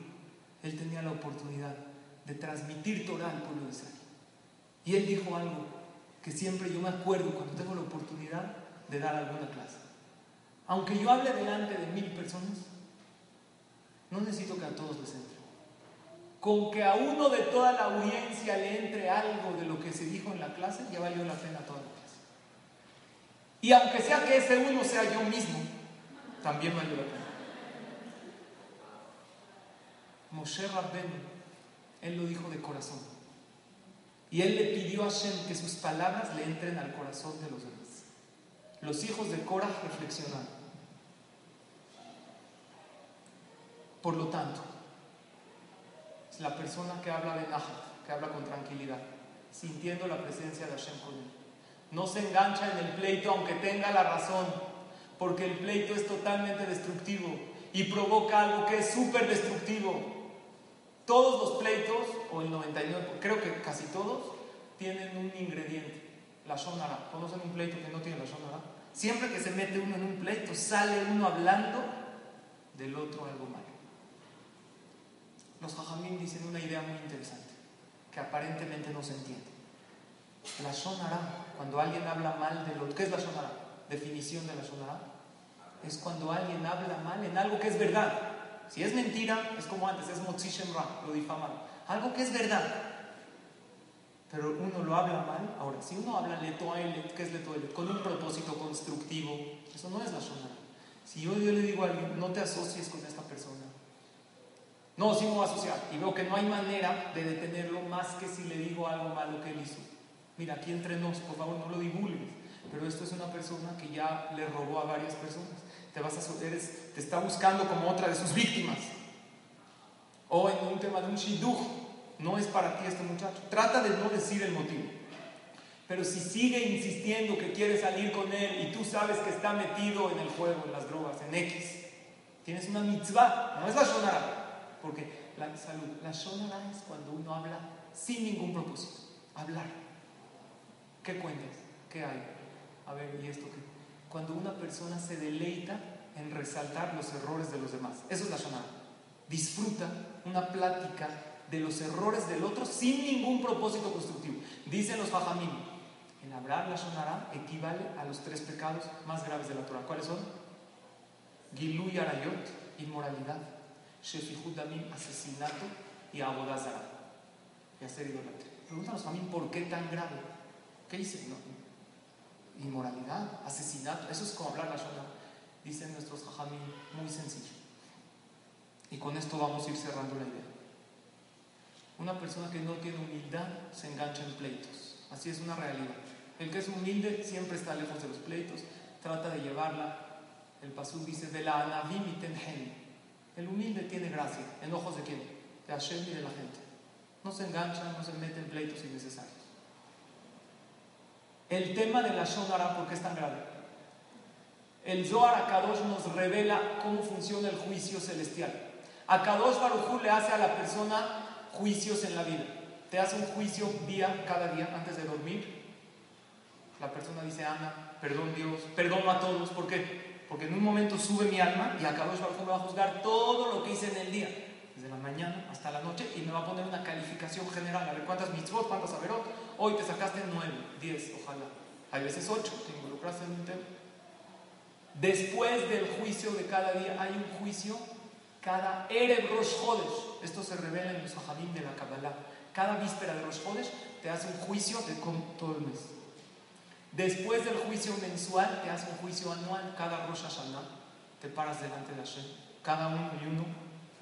Speaker 1: él tenía la oportunidad de transmitir Torah al pueblo de Israel. Y él dijo algo que siempre yo me acuerdo cuando tengo la oportunidad de dar alguna clase. Aunque yo hable delante de mil personas, no necesito que a todos les entre. Con que a uno de toda la audiencia le entre algo de lo que se dijo en la clase, ya valió la pena toda la clase. Y aunque sea que ese uno sea yo mismo, también valió la pena. Moshe Rabben, él lo dijo de corazón. Y él le pidió a Hashem que sus palabras le entren al corazón de los demás. Los hijos de Korah reflexionaron. Por lo tanto, es la persona que habla de Nahat, que habla con tranquilidad, sintiendo la presencia de Hashem con él. No se engancha en el pleito aunque tenga la razón, porque el pleito es totalmente destructivo y provoca algo que es súper destructivo. Todos los pleitos, o el 99, creo que casi todos, tienen un ingrediente, la shonara. ¿Conocen un pleito que no tiene la shonara? Siempre que se mete uno en un pleito, sale uno hablando del otro algo malo. Los jajamín dicen una idea muy interesante, que aparentemente no se entiende. La shonara, cuando alguien habla mal de lo ¿qué es la shonara? Definición de la shonara. Es cuando alguien habla mal en algo que es verdad. Si es mentira, es como antes, es motzishem ra, lo difamado. Algo que es verdad. Pero uno lo habla mal. Ahora, si uno habla letoelet, ¿qué es letoelet? Con un propósito constructivo, eso no es la shonara. Si yo, yo le digo a alguien, no te asocies con esta persona, no, sí me voy a asociar. Y veo que no hay manera de detenerlo más que si le digo algo malo que él hizo. Mira, aquí entre nos, por favor, no lo divulgues. Pero esto es una persona que ya le robó a varias personas. Te vas a eres, te está buscando como otra de sus víctimas. O en un tema de un shidduch, no es para ti este muchacho. Trata de no decir el motivo. Pero si sigue insistiendo que quiere salir con él y tú sabes que está metido en el juego, en las drogas, en X, tienes una mitzvah, no es la shonara. Porque la salud, la shonara es cuando uno habla sin ningún propósito. Hablar. ¿Qué cuentas? ¿Qué hay? A ver, ¿y esto qué? Cuando una persona se deleita en resaltar los errores de los demás. Eso es la shonara. Disfruta una plática de los errores del otro sin ningún propósito constructivo. Dicen los fajamim, el hablar la shonara equivale a los tres pecados más graves de la Torah. ¿Cuáles son? Gilu y arayot, inmoralidad. Shefihud asesinato y abodazara. Y hacer idolatría. Pregúntanos a mí por qué tan grave. ¿Qué dice? No. Inmoralidad, asesinato. Eso es como hablar la Shona. Dicen nuestros jajamim, muy sencillo. Y con esto vamos a ir cerrando la idea. Una persona que no tiene humildad se engancha en pleitos. Así es una realidad. El que es humilde siempre está lejos de los pleitos, trata de llevarla. El pasú dice, de la anavim y. El humilde tiene gracia. ¿En ojos de quién? De Hashem y de la gente. No se engancha, no se mete en pleitos innecesarios. El tema de la Shonara, ¿por qué es tan grave? El Zohar Akadosh nos revela cómo funciona el juicio celestial. Akadosh Baruj le hace a la persona juicios en la vida. Te hace un juicio día, cada día, antes de dormir. La persona dice, Ana, perdón Dios, perdón a todos. ¿Por qué? Porque en un momento sube mi alma y Akadosh Baruj me va a juzgar todo lo que hice en el día, desde la mañana hasta la noche, y me va a poner una calificación general. A ver cuántas mitzvot, cuántas averot. Hoy te sacaste 9, 10, ojalá. Hay veces 8, te involucraste en un tema. Después del juicio de cada día, hay un juicio cada Erev Rosh Hodesh. Esto se revela en los Sahadim de la Kabbalah. Cada víspera de Rosh Hodesh te hace un juicio de todo el mes. Después del juicio mensual, te hace un juicio anual. Cada Rosh Hashanah te paras delante de Hashem. Cada uno y uno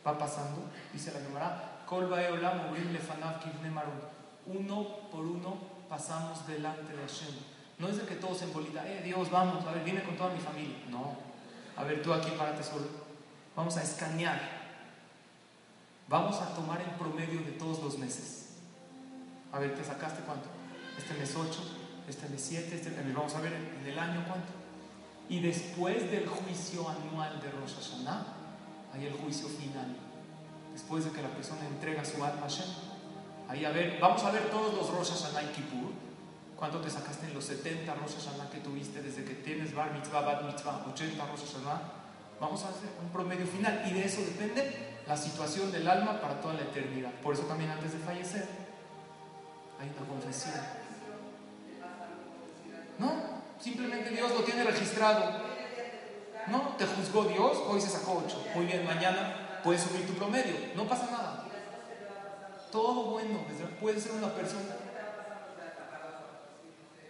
Speaker 1: va pasando. Dice la Gemara: Kol Olam Lefanav Kivne Uno por uno pasamos delante de Hashem. No es de que todos en bolita, eh, Dios, vamos, a ver, viene con toda mi familia. No. A ver, tú aquí párate solo. Vamos a escanear. Vamos a tomar el promedio de todos los meses. A ver, ¿te sacaste cuánto? Este mes 8, este mes 7, este mes, vamos a ver en el año cuánto. Y después del juicio anual de Rosh Hashanah, hay el juicio final. Después de que la persona entrega su alma a Hashem. Ahí a ver, vamos a ver todos los Rosh Hashanah y Kippur ¿Cuánto te sacaste en los 70 Rosh Hashanah que tuviste desde que tienes Bar Mitzvah, Bar Mitzvah, 80 Rosh Hashanah? Vamos a hacer un promedio final y de eso depende la situación del alma para toda la eternidad. Por eso también antes de fallecer hay una confesión. No, simplemente Dios lo tiene registrado. No, te juzgó Dios, hoy se sacó 8. Muy bien, mañana puedes subir tu promedio, no pasa nada. Todo bueno, puede ser una persona.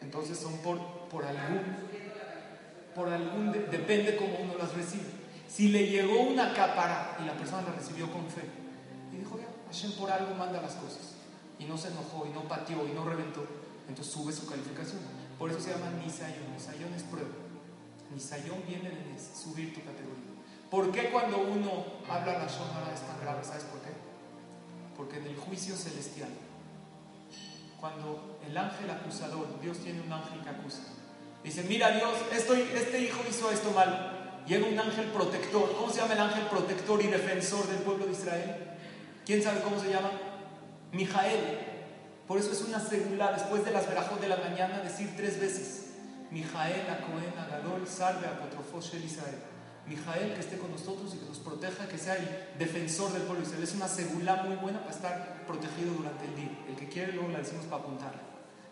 Speaker 1: Entonces son por, por algún, por algún, depende cómo uno las recibe. Si le llegó una cápara y la persona la recibió con fe y dijo, ya, Hashem por algo manda las cosas, y no se enojó, y no pateó, y no reventó, entonces sube su calificación. Por eso se llama Nisayón. Nisayón es prueba. Nisayón viene de subir tu categoría. ¿Por qué cuando uno habla la Shonara es tan grave? ¿Sabes por? Porque en el juicio celestial, cuando el ángel acusador, Dios tiene un ángel que acusa, dice, mira Dios, estoy, este hijo hizo esto mal, llega un ángel protector. ¿Cómo se llama el ángel protector y defensor del pueblo de Israel? ¿Quién sabe cómo se llama? Mijael. Por eso es una segula después de las verajos de la mañana decir tres veces. Mijael, Acohen, Agadol, Salve, Apotrofos, El Israel. Mijael que esté con nosotros y que nos proteja, que sea el defensor del pueblo Israel. Es una segula muy buena para estar protegido durante el día. El que quiere luego la decimos para apuntarla.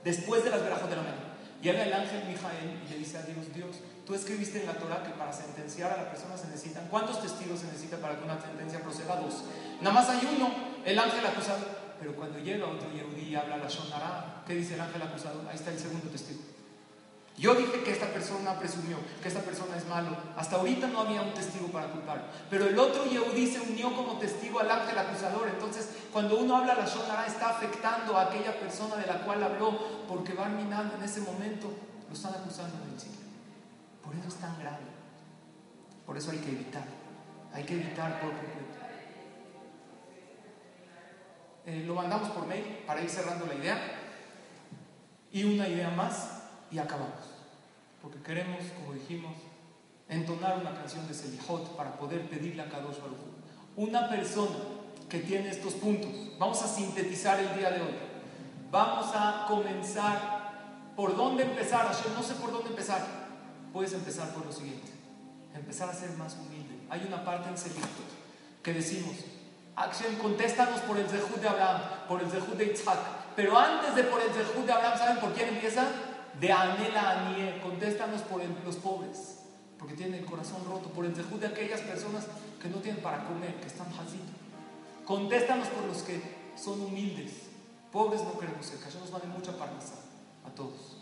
Speaker 1: Después de las verajos de la mañana. Llega el ángel Mijael y le dice a Dios, Dios, Tú escribiste en la Torah que para sentenciar a la persona se necesitan. ¿Cuántos testigos se necesita para que una sentencia proceda? Dos. Nada más hay uno, el ángel acusado. Pero cuando llega otro Yehudi y habla la Shonara, ¿qué dice el ángel acusado? Ahí está el segundo testigo. Yo dije que esta persona presumió, que esta persona es malo. Hasta ahorita no había un testigo para culpar. Pero el otro Yehudi se unió como testigo al ángel acusador. Entonces, cuando uno habla la Shonara, está afectando a aquella persona de la cual habló, porque Barminan en ese momento lo están acusando del sitio. Por eso es tan grave. Por eso hay que evitar. Hay que evitar por completo. Eh, lo mandamos por mail para ir cerrando la idea. Y una idea más y acabamos. Porque queremos, como dijimos, entonar una canción de Selijot para poder pedirle a Kadosh Baruch Una persona que tiene estos puntos, vamos a sintetizar el día de hoy. Vamos a comenzar. ¿Por dónde empezar? no sé por dónde empezar puedes empezar por lo siguiente, empezar a ser más humilde. Hay una parte en Selichot que decimos, acción, contéstanos por el Zehut de Abraham, por el Zehut de Isaac, pero antes de por el Zehut de Abraham, ¿saben por quién empieza? De Anela Anie, contéstanos por los pobres, porque tienen el corazón roto, por el de aquellas personas que no tienen para comer, que están jazitos. Contéstanos por los que son humildes. Pobres no queremos ser, que nos vale mucha parnasa a todos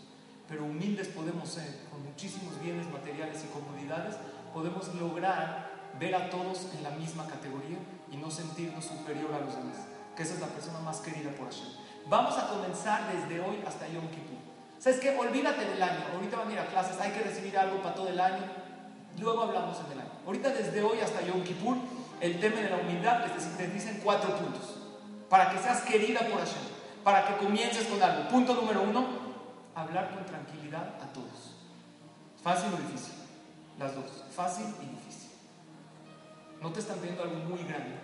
Speaker 1: pero humildes podemos ser, con muchísimos bienes materiales y comodidades, podemos lograr ver a todos en la misma categoría y no sentirnos superior a los demás, que esa es la persona más querida por Hashem. Vamos a comenzar desde hoy hasta Yom Kippur. ¿Sabes qué? Olvídate del año. Ahorita van a ir a clases, hay que recibir algo para todo el año. Luego hablamos en el año. Ahorita desde hoy hasta Yom Kippur, el tema de la humildad te sintetiza en cuatro puntos. Para que seas querida por Hashem. Para que comiences con algo. Punto número uno, hablar con tranquilidad a todos. ¿Fácil o difícil? Las dos, fácil y difícil. No te están viendo algo muy grande,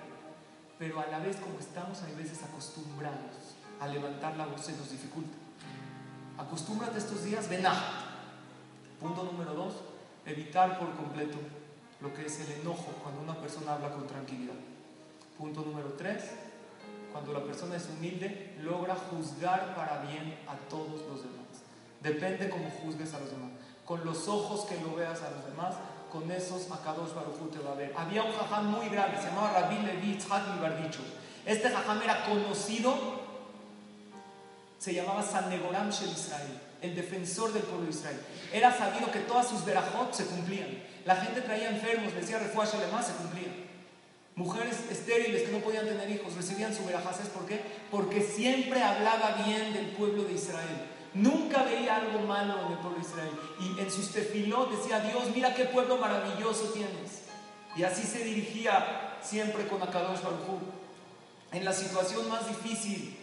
Speaker 1: pero a la vez como estamos a veces acostumbrados a levantar la voz se nos dificulta. Acostúmbrate estos días, vená. Punto número dos, evitar por completo lo que es el enojo cuando una persona habla con tranquilidad. Punto número tres, cuando la persona es humilde, logra juzgar para bien a todos los demás. Depende cómo juzgues a los demás. Con los ojos que lo veas a los demás, con esos Akadosh Baruj te va a ver. Había un jajam muy grande, se llamaba Rabbi Levi Tzchak Bardicho. Este jajam era conocido, se llamaba San Negoram Shel Israel, el defensor del pueblo de Israel. Era sabido que todas sus verajot se cumplían. La gente traía enfermos, decía refuerzo alemán, se cumplían. Mujeres estériles que no podían tener hijos recibían su verajá. ¿Sabes por qué? Porque siempre hablaba bien del pueblo de Israel. Nunca veía algo malo en el pueblo de Israel. Y en sus tefilot decía, Dios, mira qué pueblo maravilloso tienes. Y así se dirigía siempre con Akadosh Baruj En la situación más difícil,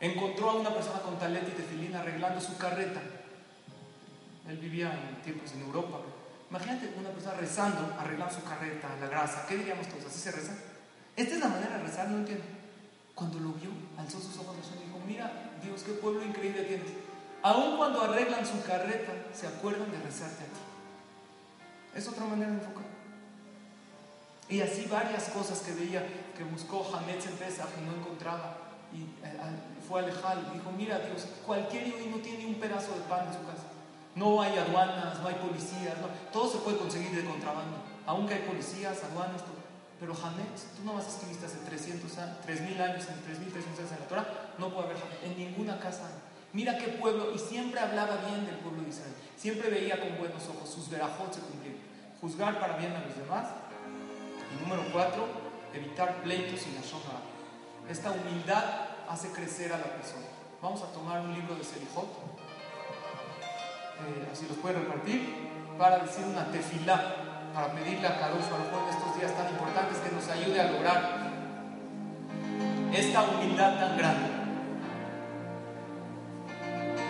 Speaker 1: encontró a una persona con talet y tefilín arreglando su carreta. Él vivía en tiempos en Europa. Imagínate una persona rezando, arreglando su carreta, la grasa. ¿Qué diríamos todos? ¿Así se reza? Esta es la manera de rezar, no entiendo. Cuando lo vio, alzó sus ojos y dijo, mira, Dios, qué pueblo increíble tienes Aun cuando arreglan su carreta, se acuerdan de rezarte a ti. Es otra manera de enfocar. Y así varias cosas que veía, que buscó Hametz en Pesach y no encontraba. Y eh, fue a Alejal y dijo, mira Dios, cualquier no tiene un pedazo de pan en su casa. No hay aduanas, no hay policías, todo se puede conseguir de contrabando. Aunque hay policías, aduanas, todo. Pero Hametz, tú no más escribiste hace 300 años, 3000 años, en 3300 años en la Torah, no puede haber Hametz. En ninguna casa. Mira qué pueblo, y siempre hablaba bien del pueblo de Israel. Siempre veía con buenos ojos, sus verajot se cumplían. Juzgar para bien a los demás. Y número cuatro, evitar pleitos y la shonra. Esta humildad hace crecer a la persona. Vamos a tomar un libro de Selijot, eh, así los puede repartir, para decir una tefilá, para pedirle a Kadosh Baruj en estos días tan importantes que nos ayude a lograr esta humildad tan grande.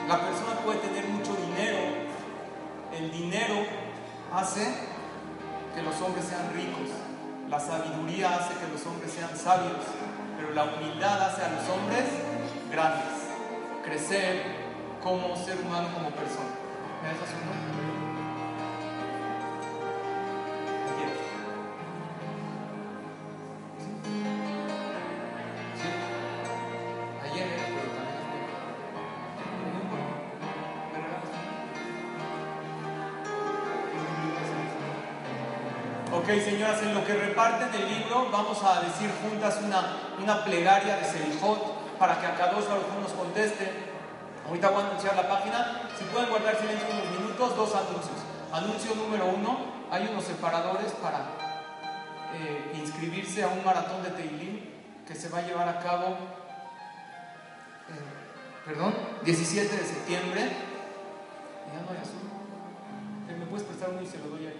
Speaker 1: La persona puede tener mucho dinero, el dinero hace que los hombres sean ricos, la sabiduría hace que los hombres sean sabios, la humildad hace a los hombres grandes, crecer como ser humano, como persona. ¿Me dejas un en lo que reparten el libro, vamos a decir juntas una, una plegaria de Selijot para que a cada uno nos conteste. Ahorita voy a anunciar la página. Si pueden guardar silencio unos minutos, dos anuncios. Anuncio número uno: hay unos separadores para eh, inscribirse a un maratón de Teilim que se va a llevar a cabo, eh, perdón, 17 de septiembre. Ya no hay azul. Eh, ¿Me puedes prestar uno y se lo doy ahí?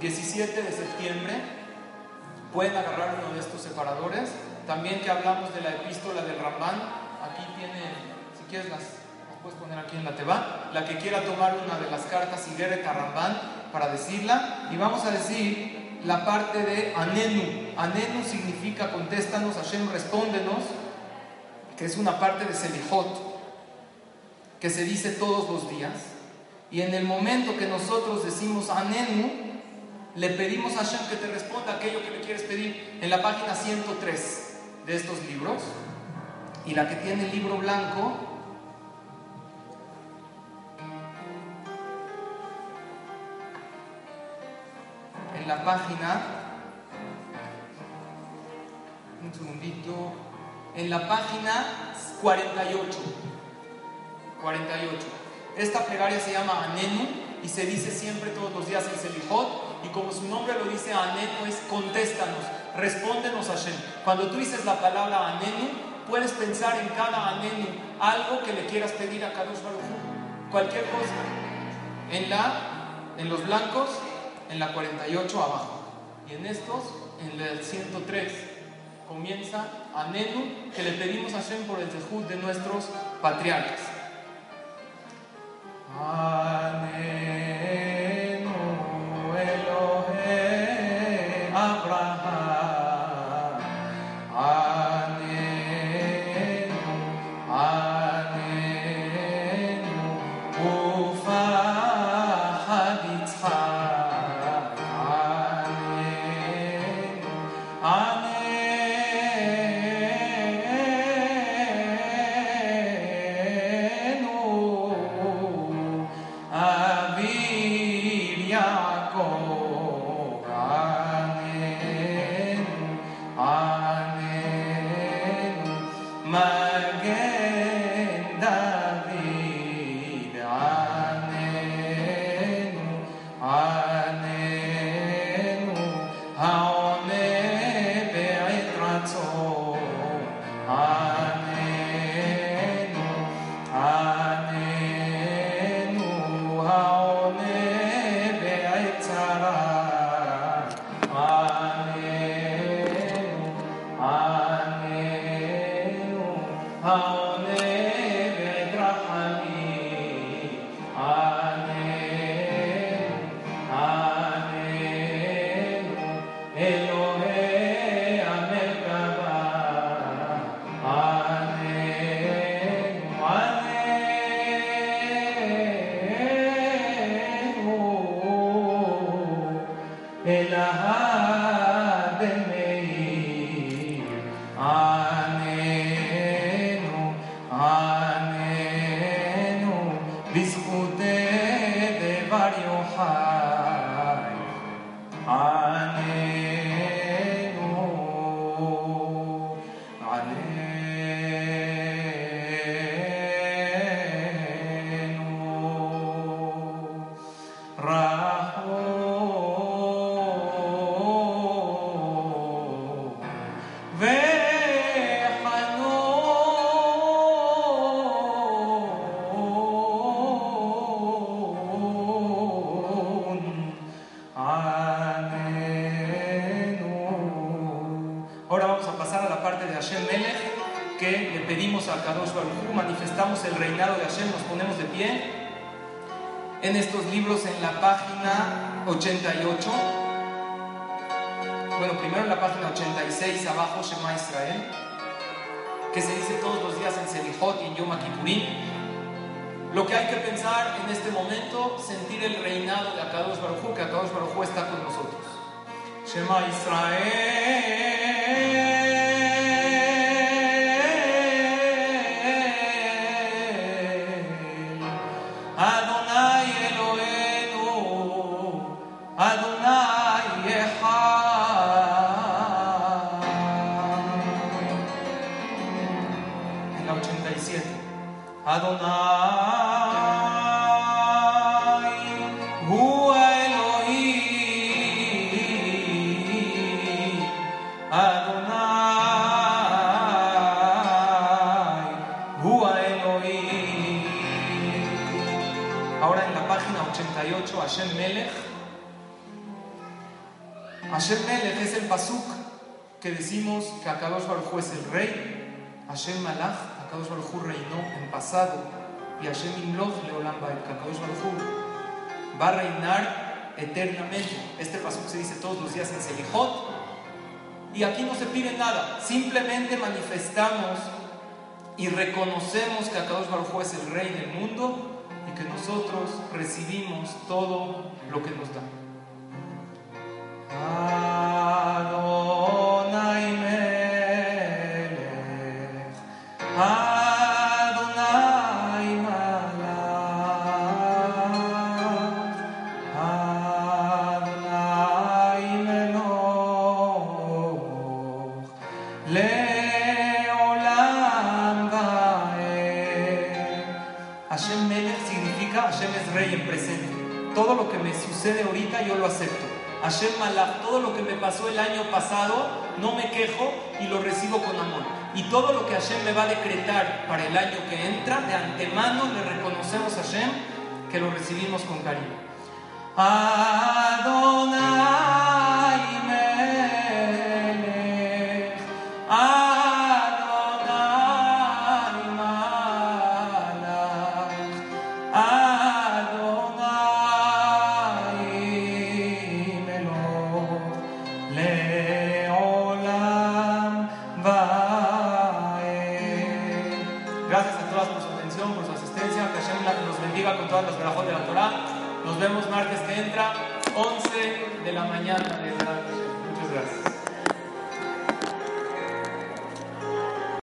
Speaker 1: 17 de septiembre pueden agarrar uno de estos separadores. También que hablamos de la epístola del Ramán, aquí tiene, si quieres las, puedes poner aquí en la teba, la que quiera tomar una de las cartas Igeret a Ramban para decirla. Y vamos a decir la parte de Anenu. Anenu significa contéstanos, Hashem respóndenos, que es una parte de Selijot, que se dice todos los días. Y en el momento que nosotros decimos Anenu, le pedimos a Hashem que te responda aquello que le quieres pedir en la página 103 de estos libros. Y la que tiene el libro blanco, en la página, un segundito, en la página 48. 48. Esta plegaria se llama Anenu y se dice siempre todos los días en Selijot y como su nombre lo dice, Anenu es contéstanos, respóndenos Hashem. Cuando tú dices la palabra Anenu, puedes pensar en cada Anenu algo que le quieras pedir a Kadosh Baruch cualquier cosa. En, la, en los blancos, en la 48 abajo. Y en estos, en el 103, comienza Anenu, que le pedimos a Hashem por el Zehut de nuestros patriarcas. Anenu. everybody, oh. En la página 86 abajo, Shema Israel, que se dice todos los días en Selihot y en Yom Kippurim. Lo que hay que pensar en este momento, sentir el reinado de Akadosh Baruj Hu, que Akadosh Baruj Hu está con nosotros. Shema Israel. Hashem Melech es el pasuk que decimos que Akadosh Baruj es el rey. Hashem Malach, Akadosh Baruj reinó en pasado. Y Hashem Imloch Leolam que Akadosh Baruj va a reinar eternamente. Este pasuk se dice todos los días en Selihot. Y aquí no se pide nada, simplemente manifestamos y reconocemos que Akadosh Baruj es el rey del mundo y que nosotros recibimos todo lo que nos da. Adonai Hashem Malach, todo lo que me pasó el año pasado, no me quejo y lo recibo con amor. Y todo lo que Hashem me va a decretar para el año que entra, de antemano le reconocemos a Hashem que lo recibimos con cariño. Adonai